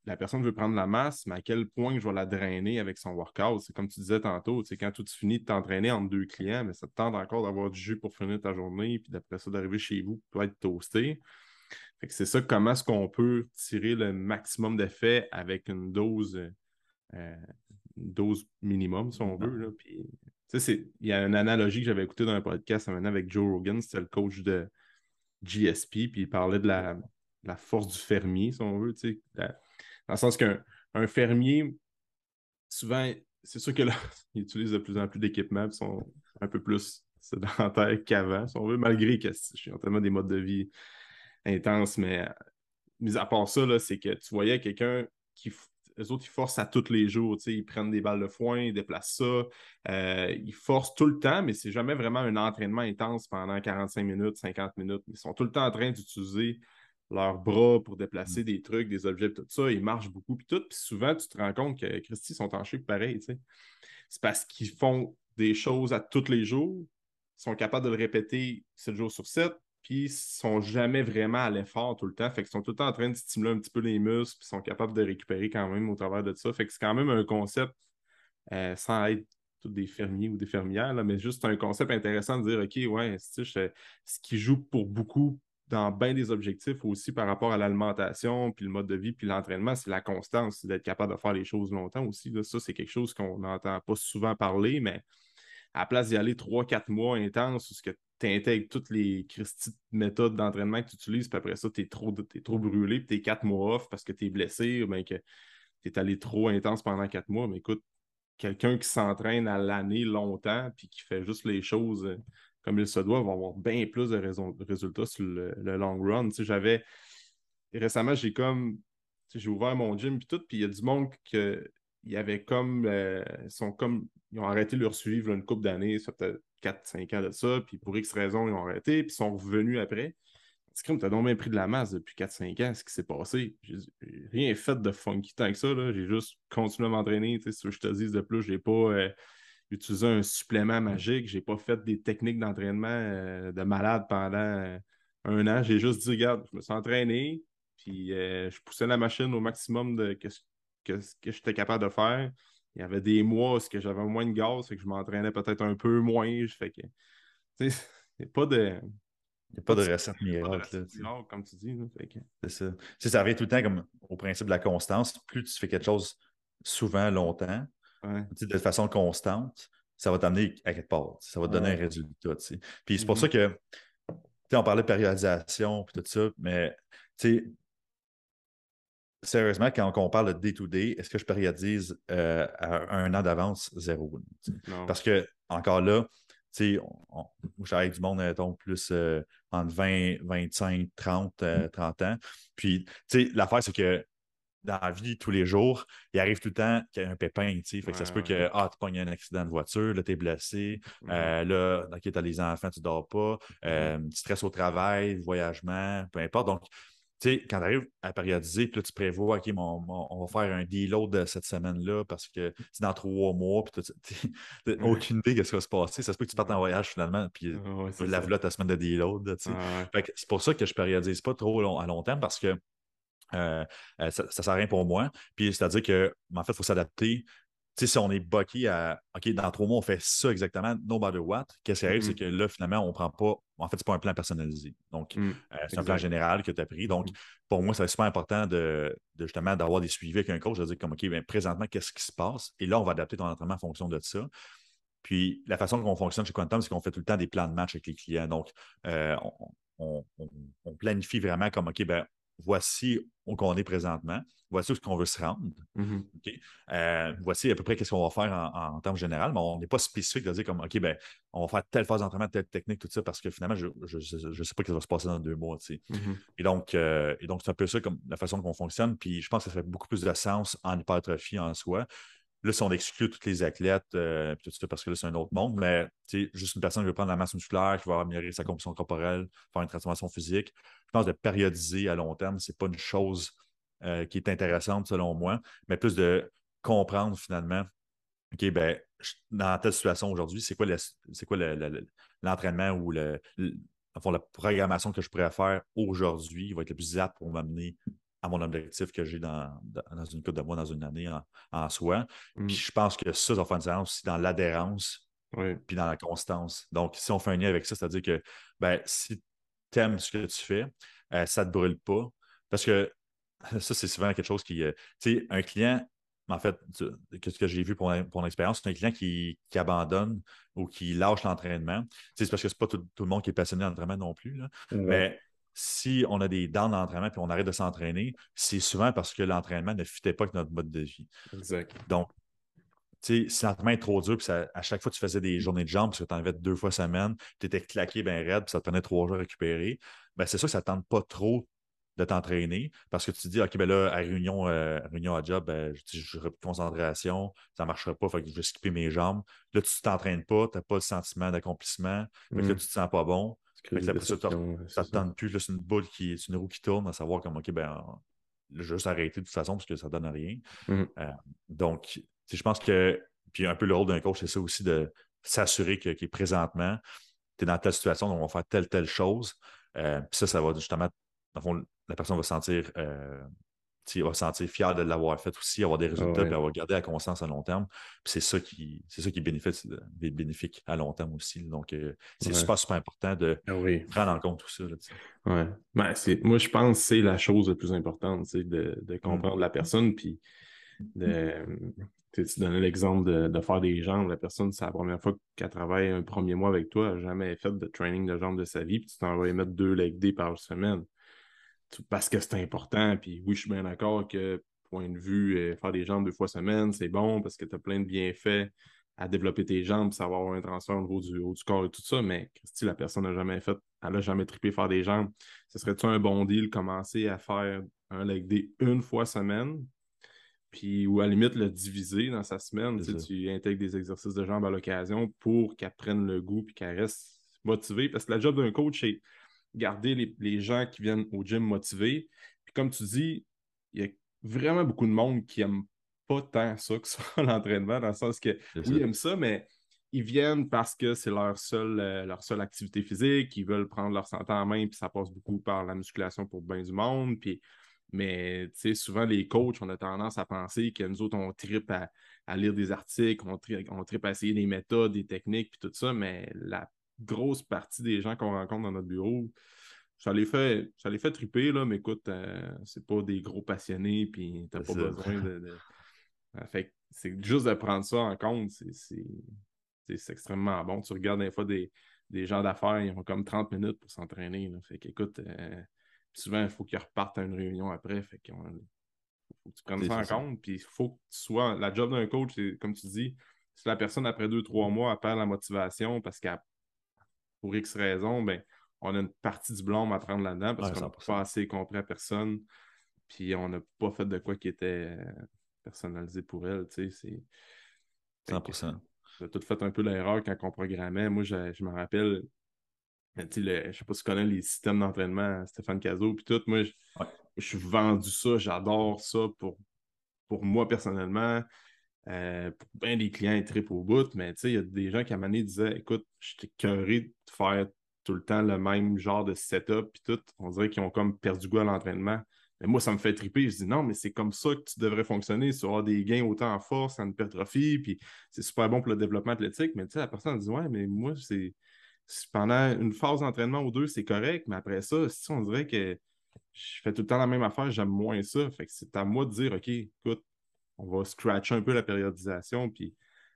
la personne veut prendre la masse, mais à quel point je vais la drainer avec son workout? C'est comme tu disais tantôt, c'est quand tu finis de t'entraîner entre deux clients, mais ça te tente encore d'avoir du jus pour finir ta journée, puis d'après ça, d'arriver chez vous pour être toasté. Fait c'est ça, comment est-ce qu'on peut tirer le maximum d'effet avec une dose euh, dose minimum, si on veut. Là. Puis, il y a une analogie que j'avais écoutée dans un podcast maintenant avec Joe Rogan, c'était le coach de GSP, puis il parlait de la, force du fermier, si on veut. dans le sens qu'un fermier, souvent, c'est sûr que là, ils utilisent de plus en plus d'équipements, qui sont un peu plus sédentaires qu'avant, si on veut, malgré qu'ils ont tellement des modes de vie intenses, mais mis à part ça, c'est que tu voyais quelqu'un qui eux autres, ils forcent à tous les jours. Ils prennent des balles de foin, ils déplacent ça. Euh, ils forcent tout le temps, mais c'est jamais vraiment un entraînement intense pendant 45 minutes, 50 minutes. Ils sont tout le temps en train d'utiliser leurs bras pour déplacer des trucs, des objets, tout ça. Ils marchent beaucoup, puis tout. Puis souvent, tu te rends compte que Christy sont en shape pareil. C'est parce qu'ils font des choses à tous les jours. Ils sont capables de le répéter 7 jours sur 7 puis sont jamais vraiment à l'effort tout le temps. Fait qu'ils sont tout le temps en train de stimuler un petit peu les muscles, puis sont capables de récupérer quand même au travers de ça. Fait que c'est quand même un concept, euh, sans être tous des fermiers ou des fermières, mais juste un concept intéressant de dire, OK, ouais, ce qui joue pour beaucoup dans bien des objectifs aussi par rapport à l'alimentation, puis le mode de vie, puis l'entraînement, c'est la constance, c'est d'être capable de faire les choses longtemps aussi. Ça, c'est quelque chose qu'on n'entend pas souvent parler, mais à la place d'y aller trois, quatre mois intenses, ce que tu intègres toutes les méthodes d'entraînement que tu utilises, puis après ça, tu es trop, trop brûlé, puis tu es quatre mois off parce que tu es blessé, ou bien que tu es allé trop intense pendant quatre mois. Mais écoute, quelqu'un qui s'entraîne à l'année longtemps, puis qui fait juste les choses euh, comme il se doit, va avoir bien plus de, résultats sur le, long run. j'avais. Récemment, j'ai comme. J'ai ouvert mon gym, puis tout, puis il y a du monde que. Il y avait comme, euh, sont comme. Ils ont arrêté de leur suivre une couple d'années, ça peut-être 4-5 ans de ça, puis pour X raisons, ils ont arrêté, puis ils sont revenus après. C'est comme tu as donc bien pris de la masse depuis 4-5 ans, ce qui s'est passé. J'ai rien fait de funky tant que ça. J'ai juste continué à m'entraîner. Si je te dis de plus, j'ai pas euh, utilisé un supplément magique, j'ai pas fait des techniques d'entraînement euh, de malade pendant euh, un an. J'ai juste dit, regarde, je me suis entraîné, puis je poussais la machine au maximum de ce que, que j'étais capable de faire il y avait des mois où j'avais moins de gaz, et que je m'entraînais peut-être un peu moins. Fait que, il n'y a pas de. Il n'y a pas, de recette miracle. comme tu dis. C'est ça. ça revient tout le temps comme au principe de la constance. Plus tu fais quelque chose souvent, longtemps, de façon constante, ça va t'amener à quelque part. Ça va te donner un résultat. Puis c'est pour ça mm-hmm. que on parlait de périodisation et tout ça, mais sérieusement, quand on parle de day-to-day, est-ce que je périodise euh, à un an d'avance zéro? Parce que, encore là, j'arrive du monde, mettons, plus euh, entre 20, 25, 30, 30 ans. Puis, l'affaire, c'est que dans la vie, tous les jours, il arrive tout le temps qu'il y a un pépin, tu Fait que ça se peut que, ah, tu pognes un accident de voiture, là, es blessé, euh, là, OK, t'as les enfants, tu dors pas, tu stresses au travail, voyagement, peu importe. Donc, tu sais, quand tu arrives à périodiser, puis là, tu prévois, OK, on va faire un deload cette semaine-là parce que c'est dans trois mois, puis tu n'as aucune idée de ce qui va se passer. Ça se peut que tu partes en voyage finalement, puis la là ta semaine de deload. c'est pour ça que je ne périodise pas trop à long terme parce que euh, euh, ça ne sert à rien pour moi. Puis c'est-à-dire que, en fait, il faut s'adapter si on est bucky à OK, dans trois mois, on fait ça exactement, no matter what, qu'est-ce qui arrive, c'est mm-hmm. que là, finalement, on ne prend pas. En fait, ce n'est pas un plan personnalisé. Donc, mm, euh, c'est un plan général que tu as pris. Donc, mm-hmm. pour moi, c'est super important de, justement d'avoir des suivis avec un coach, de dire comme OK, bien, présentement, qu'est-ce qui se passe? Et là, on va adapter ton entraînement en fonction de ça. Puis la façon qu'on fonctionne chez Quantum, c'est qu'on fait tout le temps des plans de match avec les clients. Donc, euh, on, planifie vraiment comme OK, ben, voici où on est présentement, voici où on veut se rendre. Mm-hmm. Euh, voici à peu près ce qu'on va faire en, termes généraux, mais on n'est pas spécifique de dire comme OK, ben, on va faire telle phase d'entraînement, telle technique, tout ça, parce que finalement, je ne sais pas ce qui va se passer dans deux mois. Mm-hmm. Et donc, euh, donc c'est un peu ça comme la façon qu'on fonctionne. Puis je pense que ça fait beaucoup plus de sens en hypertrophie en soi. Là, si on exclut tous les athlètes, euh, tout ça, parce que là, c'est un autre monde, mais juste une personne qui veut prendre la masse musculaire, qui va améliorer sa composition corporelle, faire une transformation physique, je pense de périodiser à long terme, ce n'est pas une chose euh, qui est intéressante selon moi, mais plus de comprendre finalement, OK, ben, dans telle situation aujourd'hui, c'est quoi, l'entraînement ou le, la programmation que je pourrais faire aujourd'hui va être le plus apte pour m'amener à mon objectif que j'ai dans, une couple de mois, dans une année en, soi. Mm. Puis je pense que ça, ça va faire une différence aussi dans l'adhérence puis dans la constance. Donc, si on fait un lien avec ça, c'est-à-dire que ben, si tu aimes ce que tu fais, euh, ça ne te brûle pas. Parce que ça, c'est souvent quelque chose qui. Euh, tu sais, un client, en fait, ce que j'ai vu pour, pour l'expérience, c'est un client qui, abandonne ou qui lâche l'entraînement. C'est parce que ce n'est pas tout, le monde qui est passionné d'entraînement non plus. Mais si on a des dents d'entraînement et on arrête de s'entraîner, c'est souvent parce que l'entraînement ne fitait pas avec notre mode de vie. Exact. Donc, si l'entraînement est trop dur, puis à chaque fois tu faisais des journées de jambes, parce que tu en avais deux fois semaine, tu étais claqué bien raide, puis ça te prenait trois jours à récupérer, ben c'est ça que ça ne tente pas trop de t'entraîner parce que tu te dis, OK, ben là, à réunion, euh, réunion à job, ben, je n'aurai plus de concentration, ça ne marchera pas, fait que je vais skipper mes jambes. Là, tu ne t'entraînes pas, tu n'as pas le sentiment d'accomplissement, là, tu ne te sens pas bon. ça, ne te tente plus, c'est une boule qui est une roue qui tourne, à savoir comme OK, ben, je vais juste arrêter de toute façon parce que ça ne donne rien. Mmh. Euh, donc, je pense que, puis un peu le rôle d'un coach, c'est ça aussi de s'assurer que, présentement, tu es dans telle situation, donc on va faire telle, telle chose. Euh, puis ça, ça va justement, dans le fond, la personne va sentir, euh, va sentir fière de l'avoir fait aussi, avoir des résultats, puis avoir gardé la conscience à long terme. Puis c'est ça qui, c'est ça qui est bénéfique, à long terme aussi. Donc, euh, c'est super, super important de ah prendre en compte tout ça. ouais. Ben, moi, je pense que c'est la chose la plus importante, de, de comprendre la personne, puis de, tu donnais l'exemple de, faire des jambes? La personne, c'est la première fois qu'elle travaille un premier mois avec toi, elle n'a jamais fait de training de jambes de sa vie, puis tu t'en mettre deux leg day par semaine. Parce que c'est important. Puis oui, je suis bien d'accord que, point de vue, euh, faire des jambes deux fois semaine, c'est bon parce que tu as plein de bienfaits à développer tes jambes, savoir avoir un transfert au niveau du haut du corps et tout ça. Mais Christy, la personne n'a jamais fait, elle n'a jamais trippé faire des jambes. Ce serait-tu un bon deal commencer à faire un leg day une fois semaine? Puis ou à la limite le diviser dans sa semaine. Tu, intègres des exercices de jambes à l'occasion pour qu'elle prenne le goût et qu'elle reste motivée. Parce que la job d'un coach, c'est garder les, gens qui viennent au gym motivés. Puis comme tu dis, il y a vraiment beaucoup de monde qui n'aime pas tant ça que ça, l'entraînement, dans le sens que oui, ils aiment ça, mais ils viennent parce que c'est leur seule, euh, leur seule activité physique, ils veulent prendre leur santé en main, puis ça passe beaucoup par la musculation pour bien du monde. Puis mais souvent, les coachs, on a tendance à penser que nous autres, on tripe à, lire des articles, on, tripe à essayer des méthodes, des techniques, puis tout ça, mais la grosse partie des gens qu'on rencontre dans notre bureau, ça les fait, ça les fait triper, là, mais écoute, euh, c'est pas des gros passionnés, puis t'as pas besoin de. Euh, fait c'est juste de prendre ça en compte, c'est extrêmement bon. Tu regardes des fois des, gens d'affaires, ils ont comme 30 minutes pour s'entraîner. Fait qu'écoute, euh, souvent, il faut qu'ils repartent à une réunion après. Fait faut que tu prennes ça en compte. Puis il faut que tu sois. La job d'un coach, c'est comme tu dis, si la personne, après deux, trois mois, a perd la motivation parce qu'elle pour X raison, ben, on a une partie du blâme à prendre là-dedans parce qu'on n'a pas assez compris à personne. Puis on n'a pas fait de quoi qui était euh, personnalisé pour elle. Tu sais, c'est. 100%. J'ai tout fait un peu l'erreur quand on programmait. Moi, je, je me rappelle, je ne sais pas si tu connais les systèmes d'entraînement, Stéphane Cazot, puis tout. Moi, je, suis vendu ça, j'adore ça pour, pour moi personnellement. Euh, pour bien des clients trip au bout, mais il y a des gens qui à un moment donné disaient Écoute, je t'ai curé de faire tout le temps le même genre de setup, puis tout. On dirait qu'ils ont comme perdu goût à l'entraînement. Mais moi, ça me fait triper. Je dis non, mais c'est comme ça que tu devrais fonctionner. Tu auras des gains autant en force, en hypertrophie, puis c'est super bon pour le développement athlétique. Mais tu sais, la personne dit Ouais, mais moi, c'est pendant une phase d'entraînement ou deux, c'est correct, mais après ça, si on dirait que je fais tout le temps la même affaire, j'aime moins ça. Fait que c'est à moi de dire, OK, écoute, on va scratcher un peu la périodisation puis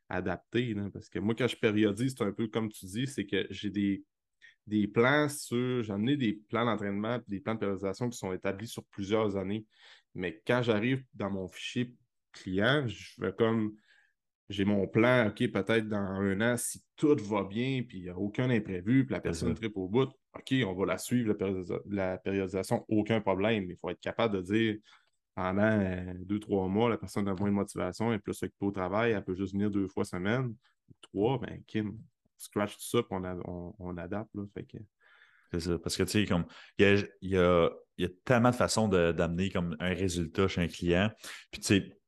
adapter. parce que moi, quand je périodise, c'est un peu comme tu dis, c'est que j'ai des, des plans sur. J'en ai des plans d'entraînement et des plans de périodisation qui sont établis sur plusieurs années. Mais quand j'arrive dans mon fichier client, je vais comme j'ai mon plan, OK, peut-être dans un an, si tout va bien, puis il n'y a aucun imprévu, puis la personne tripe au bout, OK, on va la suivre, la, périodisation, aucun problème. Il faut être capable de dire pendant euh, deux, trois mois, la personne a moins de motivation, elle est plus occupée au travail, elle peut juste venir deux fois semaine, trois, ben Kim, scratch tout ça, puis on, adapte. Là, fait que... C'est ça. Parce que, tu sais, comme, il y a, tellement de façons d'amener comme un résultat chez un client. Puis, tu sais,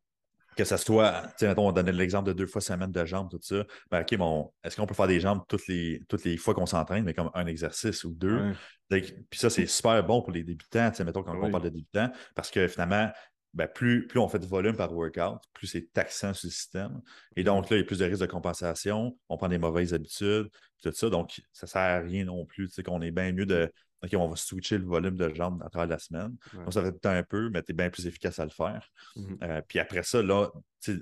que ce soit, tu sais, on donnait l'exemple de deux fois semaine de jambes, tout ça. Ben, OK, bon, est-ce qu'on peut faire des jambes toutes les, toutes les fois qu'on s'entraîne, mais comme un exercice ou deux? Puis ça, c'est super bon pour les débutants, tu sais, mettons, quand on parle de débutants, parce que finalement, ben, plus, plus on fait de volume par workout, plus c'est taxant sur le système. Et donc, là, il y a plus de risques de compensation, on prend des mauvaises habitudes, tout ça. Donc, ça ne sert à rien non plus. Tu sais, qu'on est bien mieux de OK, on va switcher le volume de jambes à travers la semaine. Donc, ça fait temps un peu, mais tu es bien plus efficace à le faire. Mhm. Euh, puis après ça, là,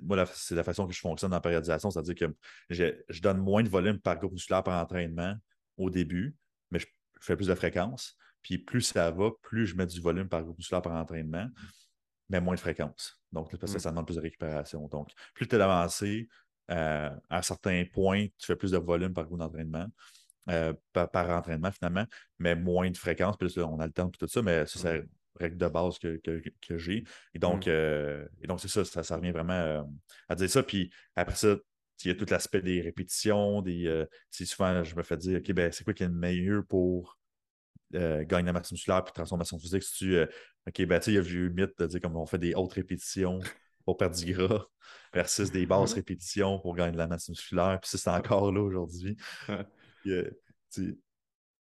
moi, c'est la façon que je fonctionne en périodisation, c'est-à-dire que je, donne moins de volume par groupe musculaire par entraînement au début, mais je, fais plus de fréquence. Puis plus ça va, plus je mets du volume par groupe musculaire par entraînement, mais moins de fréquence. Donc, parce que mhm. ça demande plus de récupération. Donc, plus tu es avancé, euh, à un certain point, tu fais plus de volume par groupe d'entraînement. Euh, par, entraînement finalement, mais moins de fréquence. Puis là, on alterne tout ça, mais ça, règles de base que, que, j'ai. Et donc, Mm. euh, et donc c'est ça, ça, ça revient vraiment euh, à dire ça. Puis après ça, il y a tout l'aspect des répétitions, des. souvent, je me fais dire, OK, ben, c'est quoi qui est le meilleur pour gagner la masse musculaire puis transformation physique? Si tu, OK, ben, tu sais, il y a le mythe de dire comme on fait des hautes répétitions pour perdre du gras versus des basses répétitions pour gagner de la masse musculaire. Puis ça, c'est encore là aujourd'hui. Il y a-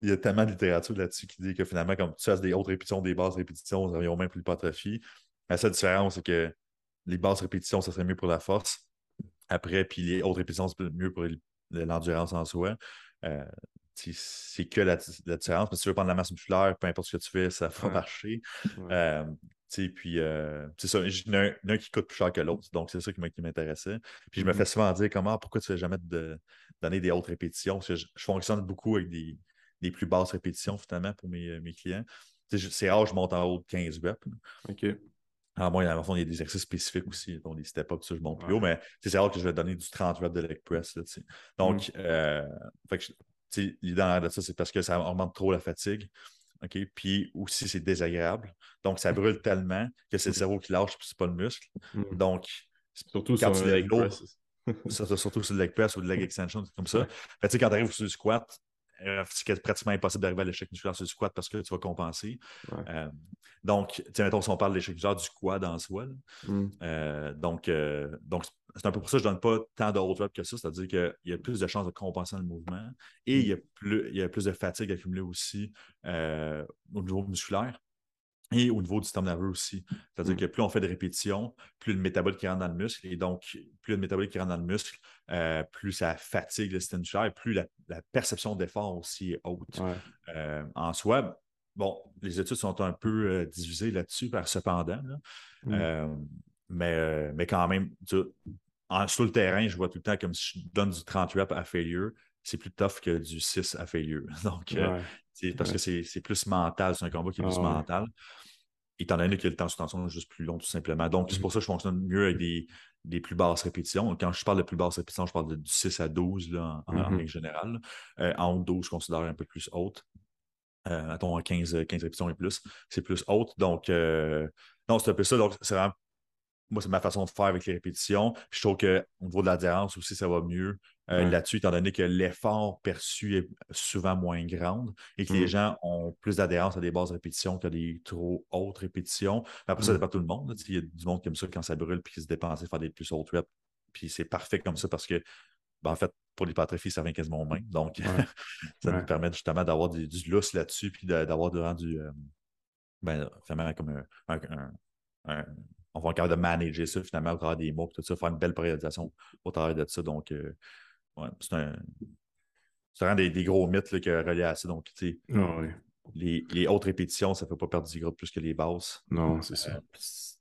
il y a tellement de littérature là-dessus qui dit que finalement, comme tu fasses des hautes répétitions, des basses répétitions, revient au même pour l'hypertrophie. La seule différence, c'est que les basses répétitions, ça serait mieux pour la force. Après, puis les hautes répétitions, c'est mieux pour l'endurance en soi. Euh, c'est que la, la différence. Mais si tu veux prendre la masse musculaire, peu importe ce que tu fais, ça va Ouais. marcher. Ouais. Euh, sais, puis, euh, c'est ça. Il y en a un, qui coûte plus cher que l'autre. Donc, c'est ça qui m'intéressait. Puis, je me Mhm. fais souvent dire comment, pourquoi tu fais jamais de, donner des hautes répétitions? Parce que je, je fonctionne beaucoup avec des, des plus basses répétitions, finalement, pour mes, mes clients. C'est rare, je monte en haut de 15 reps. OK. En moi, le fond, il y a des exercices spécifiques aussi, donc des step-ups, ça, je monte plus haut, mais c'est rare que je vais donner du 30 reps de leg press. là, sais. Donc, euh, que tu sais, l'idée de ça, c'est parce que ça augmente trop la fatigue. OK? Puis aussi, c'est désagréable. Donc, ça brûle tellement que c'est le cerveau qui lâche, puis c'est pas le muscle. Mm. Donc, Surtout quand sur tu lèves leg press. ça, c'est surtout sur le leg press ou le leg extension, c'est comme ça. Ouais. Fait que, tu sais, quand tu arrives sur le squat, c'est pratiquement impossible d'arriver à l'échec musculaire sur le squat parce que tu vas compenser. Ouais. Euh, donc, mettons, si on parle de l'échec musculaire du quad en soi, Mm. euh, donc, euh, donc, c'est un peu pour ça que je ne donne pas tant de reps que ça, c'est-à-dire qu'il y a plus de chances de compenser le mouvement et il, y a plus, il y a plus de fatigue accumulée aussi euh, au niveau musculaire et au niveau du système nerveux aussi. C'est-à-dire Mm. que plus on fait de répétitions, plus le métabolique qui rentre dans le muscle, et donc plus le métabolique qui rentre dans le muscle, euh, plus ça fatigue le système et plus la, la perception d'effort aussi est haute Ouais. euh, en soi. Bon, les études sont un peu euh, divisées là-dessus, par cependant. là. Mm. Mais, mais quand même, tu- en- sur le terrain, je vois tout le temps comme si je donne du 30 reps à failure, c'est plus tough que du 6 à failure. Donc, euh, c'est parce Ouais. que c'est plus mental, c'est un combat qui est Ah plus ouais. mental. Étant donné que le temps sous tension est juste plus long, tout simplement. Donc, c'est Mhm. pour ça que je fonctionne mieux avec des, des plus basses répétitions. Quand je parle de plus basses répétitions, je parle de, du 6 à 12 là, en, en Mhm. règle générale. Euh, en haut de 12, je considère un peu plus haute. Euh, mettons 15, 15 répétitions et plus, c'est plus haute. Donc, euh, non, c'est un peu ça. Donc, c'est vraiment, moi, c'est ma façon de faire avec les répétitions. Je trouve qu'au niveau de l'adhérence aussi, ça va mieux euh, Ouais. là-dessus, étant donné que l'effort perçu est souvent moins grand et que les Mm. gens ont plus d'adhérence à des basses répétitions qu'à des trop hautes répétitions. Mais après, ça Mm. dépend de tout le monde. Il y a du monde qui aime ça quand ça brûle puis qui se dépense faire des plus hautes reps. Puis c'est parfait comme ça parce que, ben, en fait, pour l'hypertrophie, ça vient quasiment au même. Donc, Ouais. ça Ouais. nous permet justement d'avoir du, du lousse là-dessus, puis d'avoir du. euh, ben, finalement, comme un. un- un- un- on va être capable de manager ça finalement au travers des mots, tout ça, faire une belle périodisation au travers de ça. Donc, euh, ouais, c'est un. C'est vraiment des, des gros mythes là, qui est relié à ça. Donc, tu sais, Ah ouais. les, les hautes répétitions, ça ne fait pas perdre du gras plus que les basses. Non, c'est ça. Euh,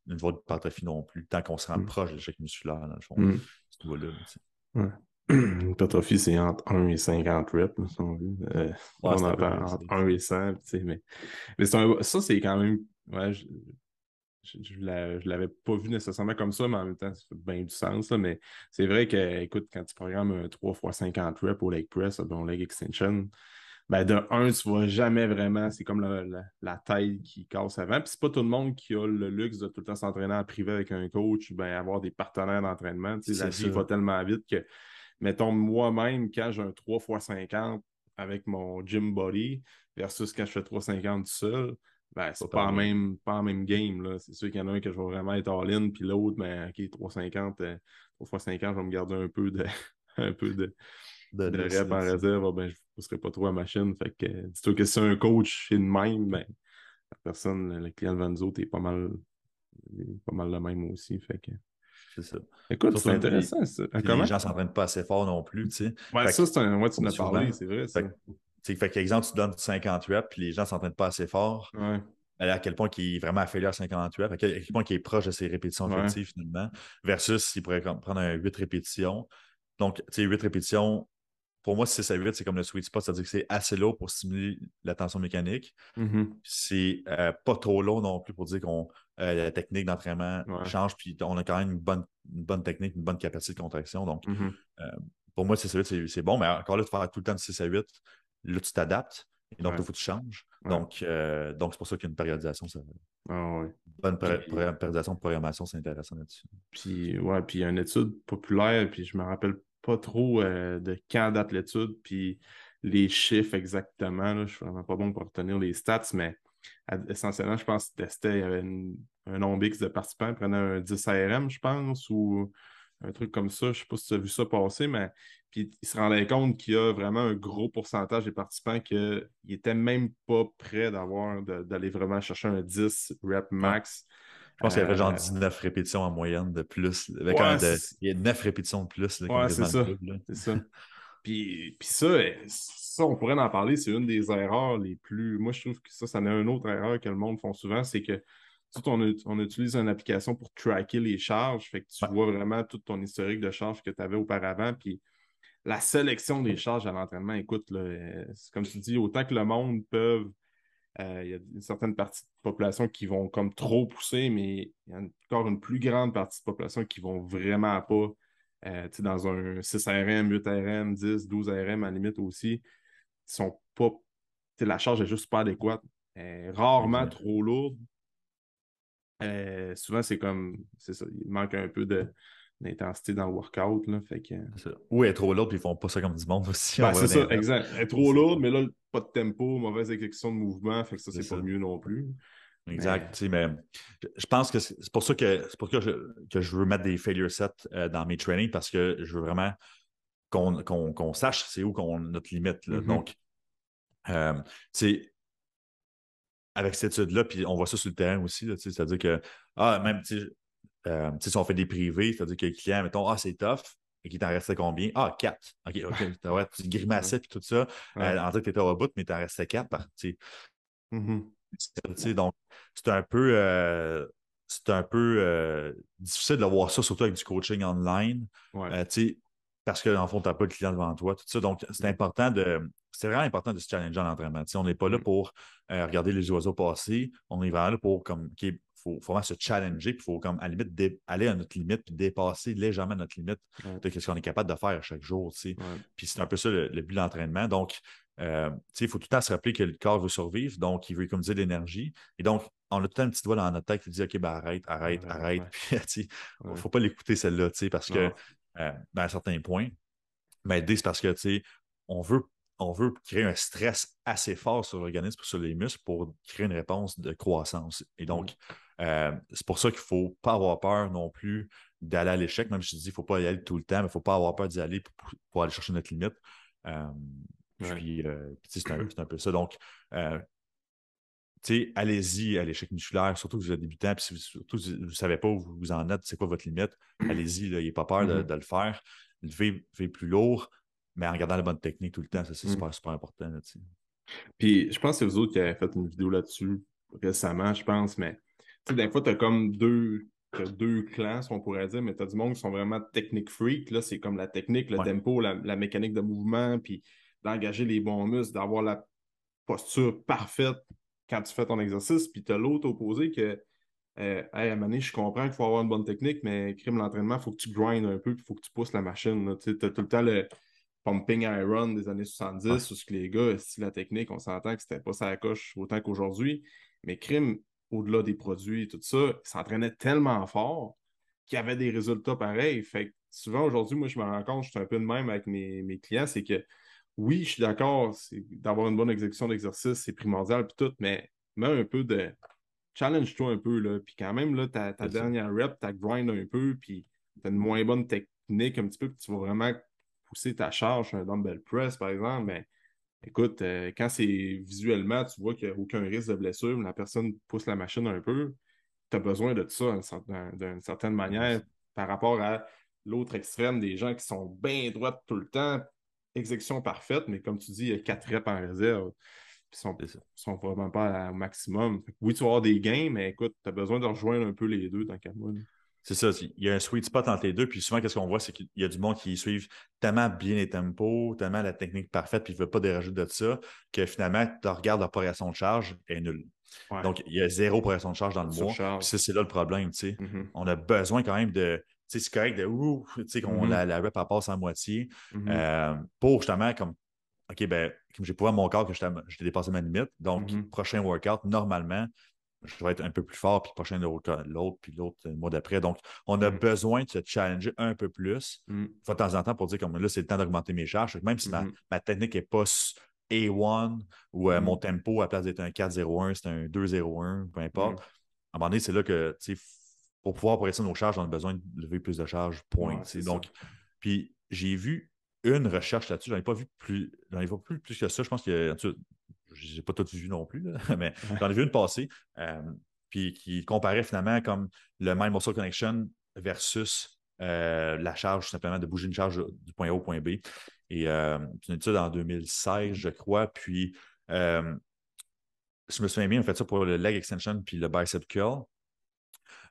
une voie de hypertrophie non plus, tant qu'on se rend Mm. proche de l'échec musculaire, dans le fond, Mm. ce niveau-là. là, tu sais. L'hypertrophie, c'est entre 1 et 50 reps, si on veut. Euh, on entend entre 1 et 100, tu sais, mais, mais un- ça, c'est quand même. Ouais, je je, je l'avais pas vu nécessairement comme ça, mais en même temps, ça fait bien du sens. là, mais c'est vrai que, écoute, quand tu programmes un 3 x 50 reps au leg press, ton leg extension, ben de un, tu vas jamais vraiment, c'est comme la, la, la taille qui casse avant. Puis c'est pas tout le monde qui a le luxe de tout le temps s'entraîner en privé avec un coach, ben avoir des partenaires d'entraînement. Tu sais, La vie va tellement vite que, mettons, moi-même, quand j'ai un 3 x 50 avec mon gym body versus quand je fais 3,50 tout seul, ben, c'est Pas en même, pas en même game. là. C'est sûr qu'il y en a un que je vais vraiment être all-in, puis l'autre, ben, OK, 3,50, euh, 3x50, je vais me garder un peu de, un peu de, De, rep en réserve. Ben, je ne pousserai pas trop à la machine. Fait que, euh, dis-toi que si un coach est de même, ben, la personne, le client de Vanzo, t'es pas mal, pas mal le même aussi. Fait que, C'est ça. écoute, c'est intéressant, ça. Puis comment? les gens ne s'entraînent pas assez fort non plus, tu sais. Ouais, ça, c'est un. Ouais, tu en as parlé, c'est vrai, ça. fait que- tu sais, fait qu'exemple, tu donnes 50 reps, puis les gens ne s'entraînent pas assez fort. Ouais. à quel point il est vraiment affilié à 58, à quel, à quel point il est proche de ses répétitions Ouais. effectives finalement, versus s'il pourrait prendre un 8 répétitions. Donc, tu sais, 8 répétitions, pour moi, 6 à 8, c'est comme le sweet spot, c'est-à-dire que c'est assez lourd pour stimuler la tension mécanique. Mhm. C'est euh, pas trop long non plus pour dire qu'on euh, la technique d'entraînement Ouais. change, puis on a quand même une bonne, une bonne technique, une bonne capacité de contraction. Donc, Mhm. pour moi, 6 à 8, c'est- c'est bon, mais encore là, de faire tout le temps de 6 à 8, là, tu t'adaptes. Et donc, Ouais. il faut que tu changes. Donc, euh, donc c'est pour ça qu'il y a une périodisation. Ça... Ah bonne périodisation de programmation, c'est intéressant là-dessus. Puis, ouais, puis il y a une étude populaire, puis je me rappelle pas trop euh, de quand date l'étude, puis les chiffres exactement. Là, je suis vraiment pas bon pour retenir les stats, mais essentiellement, je pense que testait, il y avait un nombre X de participants, ils prenaient un 10 ARM, je pense, ou un truc comme ça. Je sais pas si tu as vu ça passer, mais puis il se rendait compte qu'il y a vraiment un gros pourcentage des participants qui n'étaient même pas prêts d'avoir d'aller vraiment chercher un 10 rep max. Je pense qu'il y avait genre 19 euh, répétitions en moyenne de plus. il y a 9 répétitions de plus. ouais, c'est ça. C'est ça. Puis, puis ça, ça, on pourrait en parler, c'est une des erreurs les plus. Moi, je trouve que ça, ça n'est une autre erreur que le monde font souvent, c'est que on, on, utilise une application pour tracker les charges, fait que tu vois vraiment tout ton historique de charges que tu avais auparavant. Puis la sélection des charges à l'entraînement, écoute, là, comme tu dis, autant que le monde peut. Euh, il y a une certaine partie de la population qui vont comme trop pousser, mais il y a encore une plus grande partie de la population qui vont vraiment pas. Euh, dans un 6 RM, 8 RM, 10, 12 RM à la limite aussi, ils sont pas. La charge est juste pas adéquate. rarement trop lourde. Euh, souvent, c'est comme. C'est ça. Il manque un peu de d'intensité dans le workout. Là, fait que... Ou elle est trop lourde, puis ils font pas ça comme du monde aussi. Ben, c'est ça, exact. Elle est trop lourde, mais là, pas de tempo, mauvaise exécution de mouvement, fait que ça, c'est pas mieux non plus. Exact. Mais... je pense que c'est pour ça que c'est pour ça que je, que je, veux mettre des failure sets euh, dans mes trainings parce que je veux vraiment qu'on sache c'est où qu'on notre limite. Là. Mm-hmm. Donc, euh, avec cette étude-là, puis on voit ça sur le terrain aussi, c'est-à-dire que, ah, même, euh, si on fait des privés, c'est-à-dire que le client, mettons, ah, c'est tough, et qu'il t'en restait combien? Ah, quatre. OK, OK. Ouais, tu grimaçais puis tout ça. Euh, en fait, tu étais au bout, mais t'en restais quatre. Mm-hmm. Donc, c'est un peu, euh, c'est un peu euh, difficile de voir ça, surtout avec du coaching online. parce qu'en fond, tu n'as pas de client devant toi, tout ça. Donc, c'est important de. C'est vraiment important de se challenger en entraînement. on n'est pas là mm. pour regarder les oiseaux passer. On est vraiment là pour comme faut, vraiment se challenger, puis il faut comme à la limite aller à notre limite, puis dépasser légèrement notre limite de ce qu'on est capable de faire chaque jour. Puis c'est un peu ça le, but de l'entraînement. Donc, euh, il faut tout le temps se rappeler que le corps veut survivre, donc il veut économiser de l'énergie. Et donc, on a tout le temps un petit doigt dans notre tête qui dit OK, ben arrête, arrête, arrête. Puis, il ne faut pas l'écouter celle-là, parce que, euh, ben, à un certain point, mais c'est parce que, on veut on veut créer un stress assez fort sur l'organisme, sur les muscles, pour créer une réponse de croissance. Et donc, euh, c'est pour ça qu'il ne faut pas avoir peur non plus d'aller à l'échec, même si je dis qu'il ne faut pas y aller tout le temps, mais il ne faut pas avoir peur d'y aller pour, aller chercher notre limite. Euh, puis, euh, c'est un, peu ça. Donc, allez-y à l'échec musculaire, surtout que vous êtes débutant, puis si vous, surtout vous ne savez pas où vous en êtes, c'est quoi votre limite, allez-y, n'ayez pas peur de, mm-hmm. le faire. Levez, plus lourd, mais en regardant la bonne technique tout le temps, ça c'est mm. super, super important. puis je pense que c'est vous autres qui avez fait une vidéo là-dessus récemment, je pense, mais des fois, tu as comme deux, deux clans, on pourrait dire, mais tu as du monde qui sont vraiment technique freak. Là, c'est comme la technique, le tempo, la, mécanique de mouvement, puis d'engager les bons muscles, d'avoir la posture parfaite quand tu fais ton exercice. Puis tu as l'autre opposé que, euh, hey, à je comprends qu'il faut avoir une bonne technique, mais crime l'entraînement, il faut que tu grindes un peu, il faut que tu pousses la machine. Tu as tout le temps le pumping iron des années 70, où ce que les gars, si la technique, on s'entend que c'était pas ça à coche autant qu'aujourd'hui. Mais crime, au-delà des produits et tout ça, il s'entraînait tellement fort qu'il y avait des résultats pareils. Fait souvent aujourd'hui, moi, je me rends compte, je suis un peu de même avec mes, clients, c'est que oui, je suis d'accord, d'avoir une bonne exécution d'exercice, c'est primordial, puis tout, mais mets un peu de challenge-toi un peu, là, puis quand même, là, ta, dernière rep, ta grind un peu, puis tu as une moins bonne technique un petit peu, puis tu vas vraiment pousser ta charge, un dumbbell press, par exemple, mais Écoute, euh, quand c'est visuellement, tu vois qu'il n'y a aucun risque de blessure, la personne pousse la machine un peu, tu as besoin de ça d'une certaine manière par rapport à l'autre extrême des gens qui sont bien droits tout le temps, exécution parfaite, mais comme tu dis, il y a quatre reps en réserve. Ils sont, sont vraiment pas au maximum. Oui, tu vas avoir des gains, mais écoute, tu as besoin de rejoindre un peu les deux dans quel monde. C'est ça, il y a un sweet spot entre les deux. Puis souvent, qu'est-ce qu'on voit, c'est qu'il y a du monde qui suivent tellement bien les tempos, tellement la technique parfaite, puis il ne veut pas dérager de ça, que finalement, tu regardes la progression de charge, est nulle. Donc, il y a zéro progression de charge dans le mois. Puis c'est là le problème. Mm-hmm. On a besoin quand même de. C'est correct de ouh, qu'on mm-hmm. la, la rep passe en moitié mm-hmm. euh, pour justement comme OK, ben, comme j'ai prouvé à mon corps que j'étais dépassé ma limite, donc, prochain workout, normalement, je vais être un peu plus fort, puis prochain workout, l'autre, puis l'autre le mois d'après. Donc, on a Mhm. besoin de se challenger un peu plus, Mm. une fois de temps en temps, pour dire comme là, c'est le temps d'augmenter mes charges. Même si ma, Mhm. ma technique n'est pas s- A1 ou euh, mon tempo, à la place d'être un 4-0-1, c'est un 2-0-1, peu importe. À un moment donné, c'est là que, pour pouvoir progresser nos charges, on a besoin de lever plus de charges, point. Ouais, donc, puis j'ai vu une recherche là-dessus, j'en ai pas vu plus, j'en ai pas plus, plus que ça. Je pense que, cas, j'ai pas tout vu non plus, là, mais j'en ai vu une passer, euh, puis qui comparait finalement comme le Mind Muscle Connection versus euh, la charge, simplement, de bouger une charge du point A au point B. Et euh, c'est une étude en 2016, je crois, puis euh, je me souviens bien, on fait ça pour le leg extension puis le bicep curl.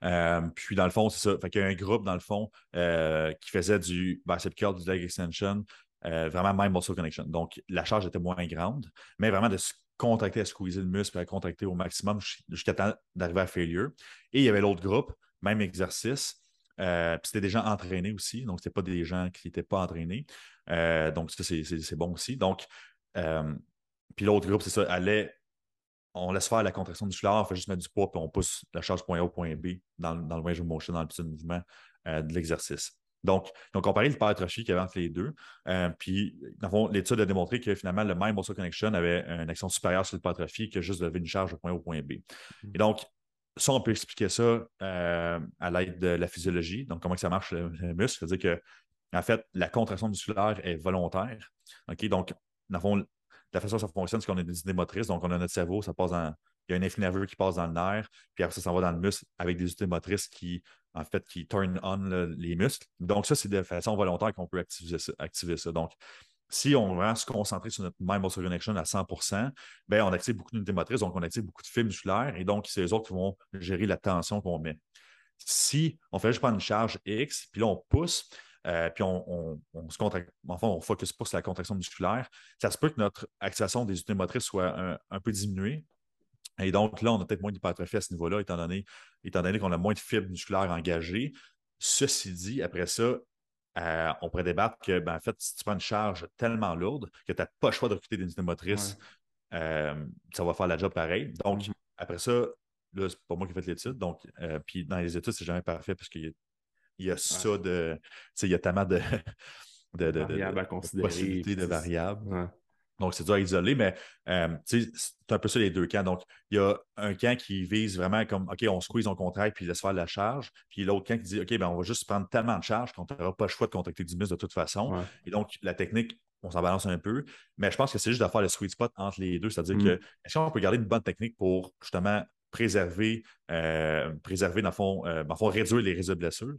Euh, puis dans le fond, c'est ça. Fait qu'il y a un groupe, dans le fond, euh, qui faisait du bicep curl, du leg extension, euh, vraiment même muscle connection. Donc, la charge était moins grande, mais vraiment de se contracter, à squeezer le muscle, à contracter au maximum jusqu'à temps d'arriver à failure. Et il y avait l'autre groupe, même exercice. Euh, puis c'était des gens entraînés aussi, donc c'était pas des gens qui n'étaient pas entraînés. Euh, donc, ça, c'est- bon aussi. Donc, puis l'autre groupe, c'est ça, allait on laisse faire la contraction musculaire, on fait juste mettre du poids, puis on pousse la charge point A point B dans, dans le range of motion, dans le petit mouvement de l'exercice. Donc, ils ont comparé l'hypertrophie qu'il y avait entre les deux. euh, puis, dans le fond, l'étude a démontré que finalement, le même muscle connection avait une action supérieure sur l'hypertrophie que juste lever une charge au point A au point B. Et donc, ça, on peut expliquer ça euh, à l'aide de la physiologie. Donc, comment que ça marche le, le muscle? C'est-à-dire que, en fait, la contraction musculaire est volontaire. OK? Donc, dans le fond, la façon dont ça fonctionne, c'est qu'on a des idées motrices. Donc, on a notre cerveau, ça passe dans. Il y a un influx nerveux qui passe dans le nerf, puis après ça, ça va dans le muscle avec des unités motrices qui, en fait, qui turn on le- les muscles. Donc, ça, c'est de façon volontaire qu'on peut activer ça. Donc, si on vraiment se concentrer sur notre mind muscle connection à 100% ben, on active beaucoup d'unités motrices, donc on active beaucoup de fibres musculaires, et donc, c'est eux autres qui vont gérer la tension qu'on met. Si on fait juste prendre une charge X, puis là, on pousse, euh, puis on, se contracte, enfin, on focus pas sur la contraction musculaire, ça se peut que notre activation des unités motrices soit un peu diminuée. Et donc, là, on a peut-être moins d'hypertrophie à ce niveau-là, étant donné, étant donné qu'on a moins de fibres musculaires engagées. Ceci dit, après ça, euh, on pourrait débattre que, ben, en fait, si tu prends une charge tellement lourde que tu n'as pas le choix de recruter des unités motrices, euh, ça va faire la job pareil. Donc, Mhm. après ça, là, c'est pas moi qui ai fait l'étude. Donc, euh, puis dans les études, c'est jamais parfait parce qu'il y a, il y a ça de. Tu sais, il y a tellement de. de, de- de- Variables à de considérer, possibilités de variables. Ouais. Donc, c'est dur à isoler, mais euh, c'est un peu ça les deux camps. Donc, il y a un camp qui vise vraiment comme OK, on squeeze, on contracte, puis laisse faire la charge. Puis l'autre camp qui dit OK, ben, on va juste prendre tellement de charge qu'on n'aura pas le choix de contracter du muscle de toute façon. Ouais. Et donc, la technique, on s'en balance un peu. Mais je pense que c'est juste de faire le sweet spot entre les deux. C'est-à-dire Mm. que est-ce qu'on peut garder une bonne technique pour justement préserver, euh, préserver dans le fond, euh, dans le fond, réduire les risques de blessures?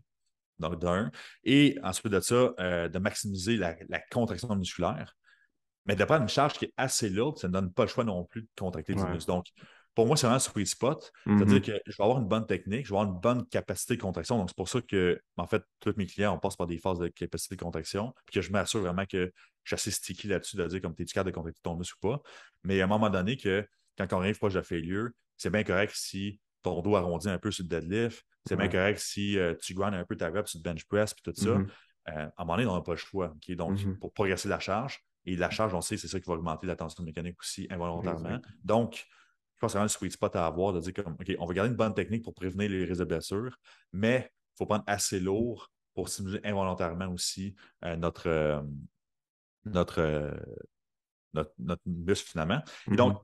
Donc, d'un. Et ensuite de ça, de maximiser la, la contraction musculaire. Mais de prendre une charge qui est assez lourde, ça ne donne pas le choix non plus de contracter du Ouais. muscle. Donc, pour moi, c'est vraiment un sweet spot. Mhm. C'est-à-dire que je vais avoir une bonne technique, je vais avoir une bonne capacité de contraction. Donc, c'est pour ça que, en fait, tous mes clients, on passe par des phases de capacité de contraction, puis que je m'assure vraiment que je suis assez sticky là-dessus de dire comme tu es capable de contracter ton muscle ou pas? Mais à un moment donné, que quand on arrive proche de la failure, c'est bien correct si ton dos arrondit un peu sur le deadlift, c'est bien correct si euh, tu grindes un peu ta rep sur le bench press, puis tout ça. Mhm. Euh, à un moment donné, on n'a pas le choix. Donc, Mhm. pour progresser la charge, et la charge, on sait, c'est ça qui va augmenter la tension mécanique aussi involontairement. Donc, je pense que c'est vraiment le sweet spot à avoir de dire comme, OK, on va garder une bonne technique pour prévenir les risques de blessure, mais il faut prendre assez lourd pour stimuler involontairement aussi euh, notre, euh, notre, euh, notre, notre muscle finalement. Et donc,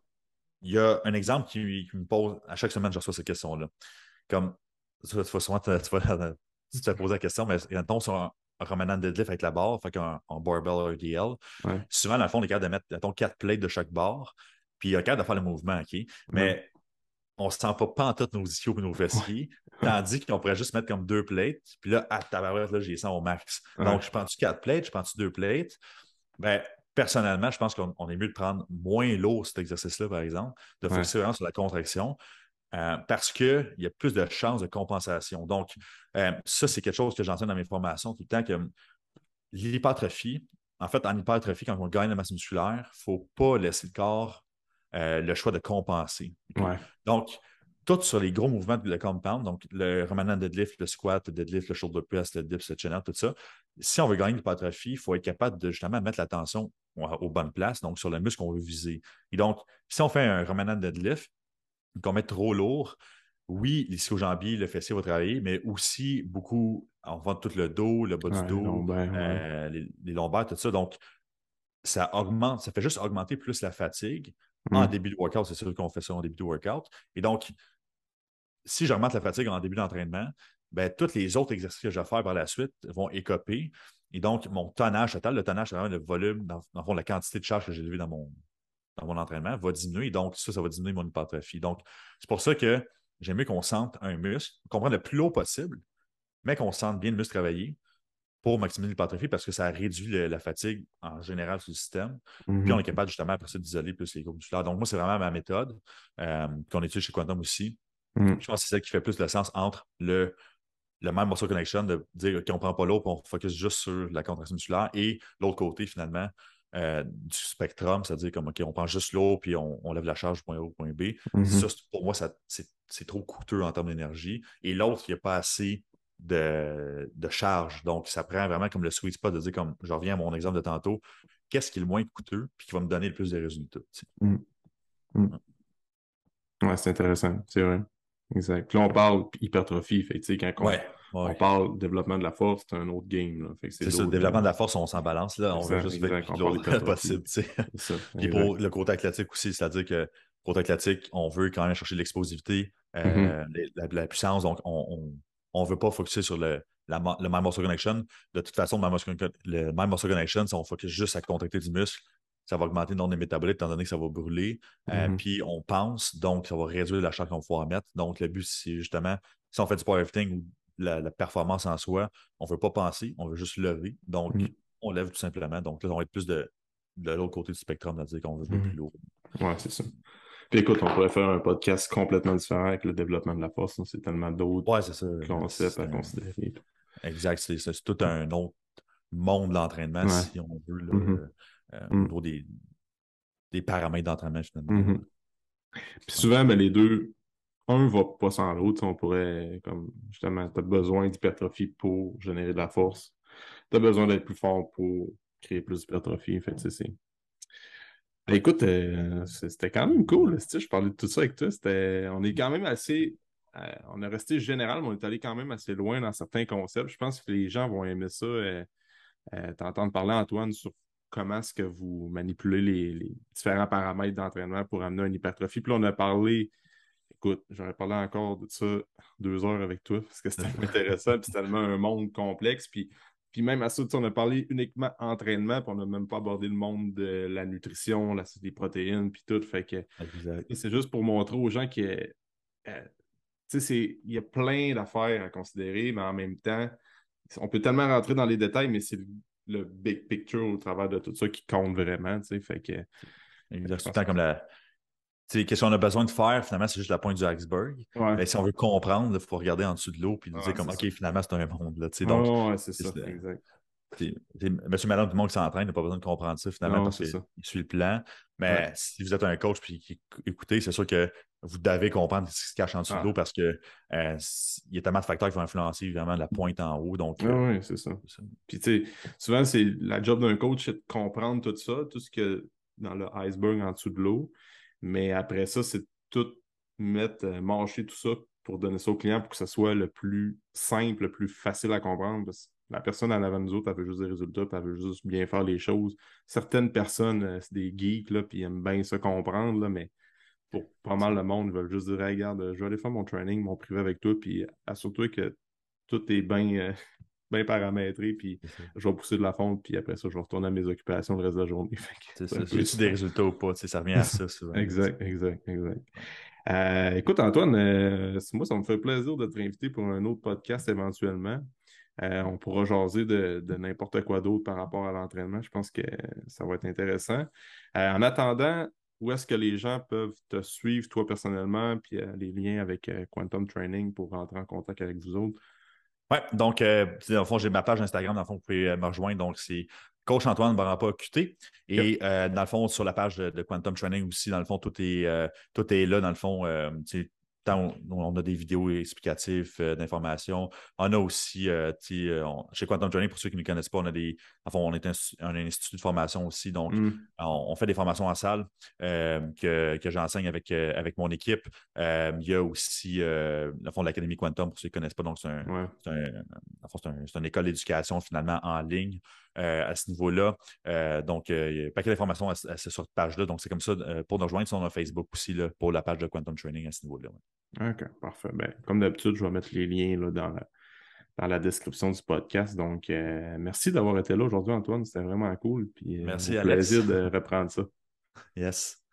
il y a un exemple qui, qui me pose, à chaque semaine, je reçois cette question-là. Comme, tu vas souvent tu vas- poser la question, mais mettons sur un, un Romanan deadlift avec la barre, fait qu'un un barbell RDL, Ouais. souvent, dans le fond, on est capable de mettre, mettons, quatre plates de chaque barre, puis il y a capable de faire le mouvement, OK? Mais on ne sent pas pantoute nos ischios et nos fessiers, tandis qu'on pourrait juste mettre comme deux plates, puis là, à tabarouette, là, j'ai 100 au max. Donc, je prends-tu quatre plates, je prends-tu deux plates? Ben, personnellement, je pense qu'on on est mieux de prendre moins lourd cet exercice-là, par exemple, de focuser vraiment sur la contraction. Euh, parce qu'il y a plus de chances de compensation. Donc, euh, ça, c'est quelque chose que j'enseigne dans mes formations tout le temps que l'hypertrophie, en fait, en hypertrophie, quand on gagne la masse musculaire, il ne faut pas laisser le corps euh, le choix de compenser. Ouais. Donc, tout sur les gros mouvements de compound, donc le Romanan deadlift, le squat, le deadlift, le shoulder press, le dips, le chin tout ça. Si on veut gagner de l'hypertrophie, il faut être capable de justement mettre l'attention aux bonnes places, donc sur le muscle qu'on veut viser. Et donc, si on fait un Romanan deadlift, qu'on met trop lourd, oui, l'ischio-jambier, le fessier va travailler, mais aussi beaucoup, on voit tout le dos, le bas du dos, euh, les, lombaires, tout ça. Donc, ça augmente, ça fait juste augmenter plus la fatigue. En mm. début de workout, c'est sûr qu'on fait ça en début de workout. Et donc, si j'augmente la fatigue en début d'entraînement, ben, tous les autres exercices que je vais faire par la suite vont écoper. Et donc, mon tonnage total, le tonnage, c'est vraiment le volume, dans, le fond, la quantité de charge que j'ai levée dans mon, dans mon entraînement va diminuer. Donc, ça, ça va diminuer mon hypertrophie. Donc, c'est pour ça que j'aime mieux qu'on sente un muscle, qu'on prenne le plus haut possible, mais qu'on sente bien le muscle travailler pour maximiser l'hypertrophie parce que ça réduit la fatigue en général sur le système. Puis on mm-hmm. est capable justement après ça d'isoler plus les groupes musculaires. Donc, moi, c'est vraiment ma méthode euh, qu'on étudie chez Quantum aussi. Mm. Je pense que c'est celle qui fait plus de sens entre le, le même muscle connection de dire qu'on ne prend pas l'autre, on focus juste sur la contraction musculaire et l'autre côté, finalement, euh, du spectrum, c'est-à-dire comme OK, on prend juste l'eau puis on, lève la charge du point A au point B. Mm-hmm. Ça, pour moi, c'est trop coûteux en termes d'énergie. Et l'autre, il n'y a pas assez de, charge. Donc, ça prend vraiment comme le sweet spot de dire, comme je reviens à mon exemple de tantôt, qu'est-ce qui est le moins coûteux puis qui va me donner le plus de résultats. Mm. Mm. Ouais, c'est intéressant, c'est vrai. Exact. Puis là, on parle hypertrophie. Fait, quand on, parle développement de la force, c'est un autre game. C'est ça, le développement de la force, on s'en balance. Là. On veut juste faire le plus possible. Puis pour le côté athlétique aussi, c'est-à-dire que côté athlétique, on veut quand même chercher l'explosivité, euh, mm-hmm. la, puissance. Donc, on ne veut pas focuser sur le, la, le muscle connection. De toute façon, le même muscle connection, si on focus juste à contracter du muscle, ça va augmenter le nombre de métabolites étant donné que ça va brûler. Euh, mm-hmm. puis on pense, donc ça va réduire la charge qu'on va pouvoir mettre. Donc le but, c'est justement, si on fait du powerlifting ou la, performance en soi, on ne veut pas penser, on veut juste lever. Donc mm-hmm. on lève tout simplement. Donc là, on va être plus de, de l'autre côté du spectrum, c'est-à-dire qu'on veut mm-hmm. plus lourd. Ouais, c'est ça. Puis écoute, on pourrait faire un podcast complètement différent avec le développement de la force. C'est tellement d'autres concepts à considérer. Exact. C'est tout un autre monde de l'entraînement, si on veut. Euh, au mm. niveau des, des paramètres d'entraînement, finalement. Mm-hmm. Puis souvent, ben, les deux, un va pas sans l'autre. On pourrait, comme justement, tu as besoin d'hypertrophie pour générer de la force. Tu as besoin d'être plus fort pour créer plus d'hypertrophie. Fait, c'est. Ben, écoute, euh, c'était quand même cool. Je parlais de tout ça avec toi. On est quand même assez. Euh, on est resté général, mais on est allé quand même assez loin dans certains concepts. Je pense que les gens vont aimer ça. T'entendre parler, Antoine, sur comment est-ce que vous manipulez les, différents paramètres d'entraînement pour amener une hypertrophie. Puis là, on a parlé, écoute, j'aurais parlé encore de ça deux heures avec toi parce que c'était intéressant, puis c'est tellement un monde complexe. Puis, puis même à ça, on a parlé uniquement entraînement, puis on n'a même pas abordé le monde de la nutrition, la, des protéines, puis tout. Fait que c'est juste pour montrer aux gens qu'il euh, il y a plein d'affaires à considérer, mais en même temps, on peut tellement rentrer dans les détails, mais c'est le big picture au travers de tout ça qui compte vraiment. Fait que. Exactement. comme la. Qu'est-ce qu'on a besoin de faire, finalement, c'est juste la pointe du iceberg. Mais si on veut comprendre, il faut regarder en dessous de l'eau et dire comme OK, finalement, c'est un monde. Là, donc, ouais, c'est ça, exact. Monsieur, madame, tout le monde qui s'entraîne n'a pas besoin de comprendre ça finalement parce qu'il suit le plan. Mais si vous êtes un coach puis qui écoutez, c'est sûr que vous devez comprendre ce qui se cache en dessous de ah. l'eau parce qu'il euh, y a tellement de facteurs qui vont influencer évidemment la pointe en haut. Donc, euh, oui, c'est ça. Puis tu sais, souvent, c'est la job d'un coach, c'est de comprendre tout ça, tout ce que dans le iceberg en dessous de l'eau. Mais après ça, c'est tout mettre, euh, marcher tout ça pour donner ça au client pour que ce soit le plus simple, le plus facile à comprendre. Parce que la personne en avant de nous autres, elle veut juste des résultats, elle veut juste bien faire les choses. Certaines personnes, c'est des geeks, là, puis ils aiment bien ça comprendre, là, mais pour pas mal de monde, ils veulent juste dire regarde, je vais aller faire mon training, mon privé avec toi, puis assure-toi que tout est bien euh, bien paramétré, puis je vais pousser de la fonte, puis après ça, je vais retourner à mes occupations le reste de la journée. C'est ça. tu des résultats ou pas? Ça revient à ça souvent. exact, exact, exact. Euh, écoute, Antoine, euh, moi, ça me fait plaisir de te inviter pour un autre podcast éventuellement. on pourra jaser de, de n'importe quoi d'autre par rapport à l'entraînement. Je pense que ça va être intéressant. en attendant, où est-ce que les gens peuvent te suivre, toi personnellement, puis euh, les liens avec euh, Quantum Training pour rentrer en contact avec vous autres? Oui, donc, euh, dans le fond, j'ai ma page Instagram, dans le fond, vous pouvez me rejoindre. Donc, c'est Coach Antoine Barampa QT. Et dans le fond, sur la page de, Quantum Training aussi, dans le fond, tout est, tout est là, dans le fond. On, a des vidéos explicatives d'informations. On a aussi, chez Quantum Journey, pour ceux qui ne connaissent pas, on a des. Enfin, on est un, institut de formation aussi. Donc, mm. on, fait des formations en salle que, j'enseigne avec, avec mon équipe. il y a aussi le fond de l'Académie Quantum, pour ceux qui ne connaissent pas. Donc, c'est une école d'éducation finalement en ligne. Euh, à ce niveau-là. Euh, donc, euh, il y a pas paquet d'informations à, à, cette page-là. Donc, c'est comme ça pour nous rejoindre. sur notre Facebook aussi pour la page de Quantum Training à ce niveau-là. OK, parfait. Ben, comme d'habitude, je vais mettre les liens là, dans, la, dans la description du podcast. Donc, merci d'avoir été là aujourd'hui, Antoine. C'était vraiment cool. Puis, merci, un plaisir de reprendre ça. Yes.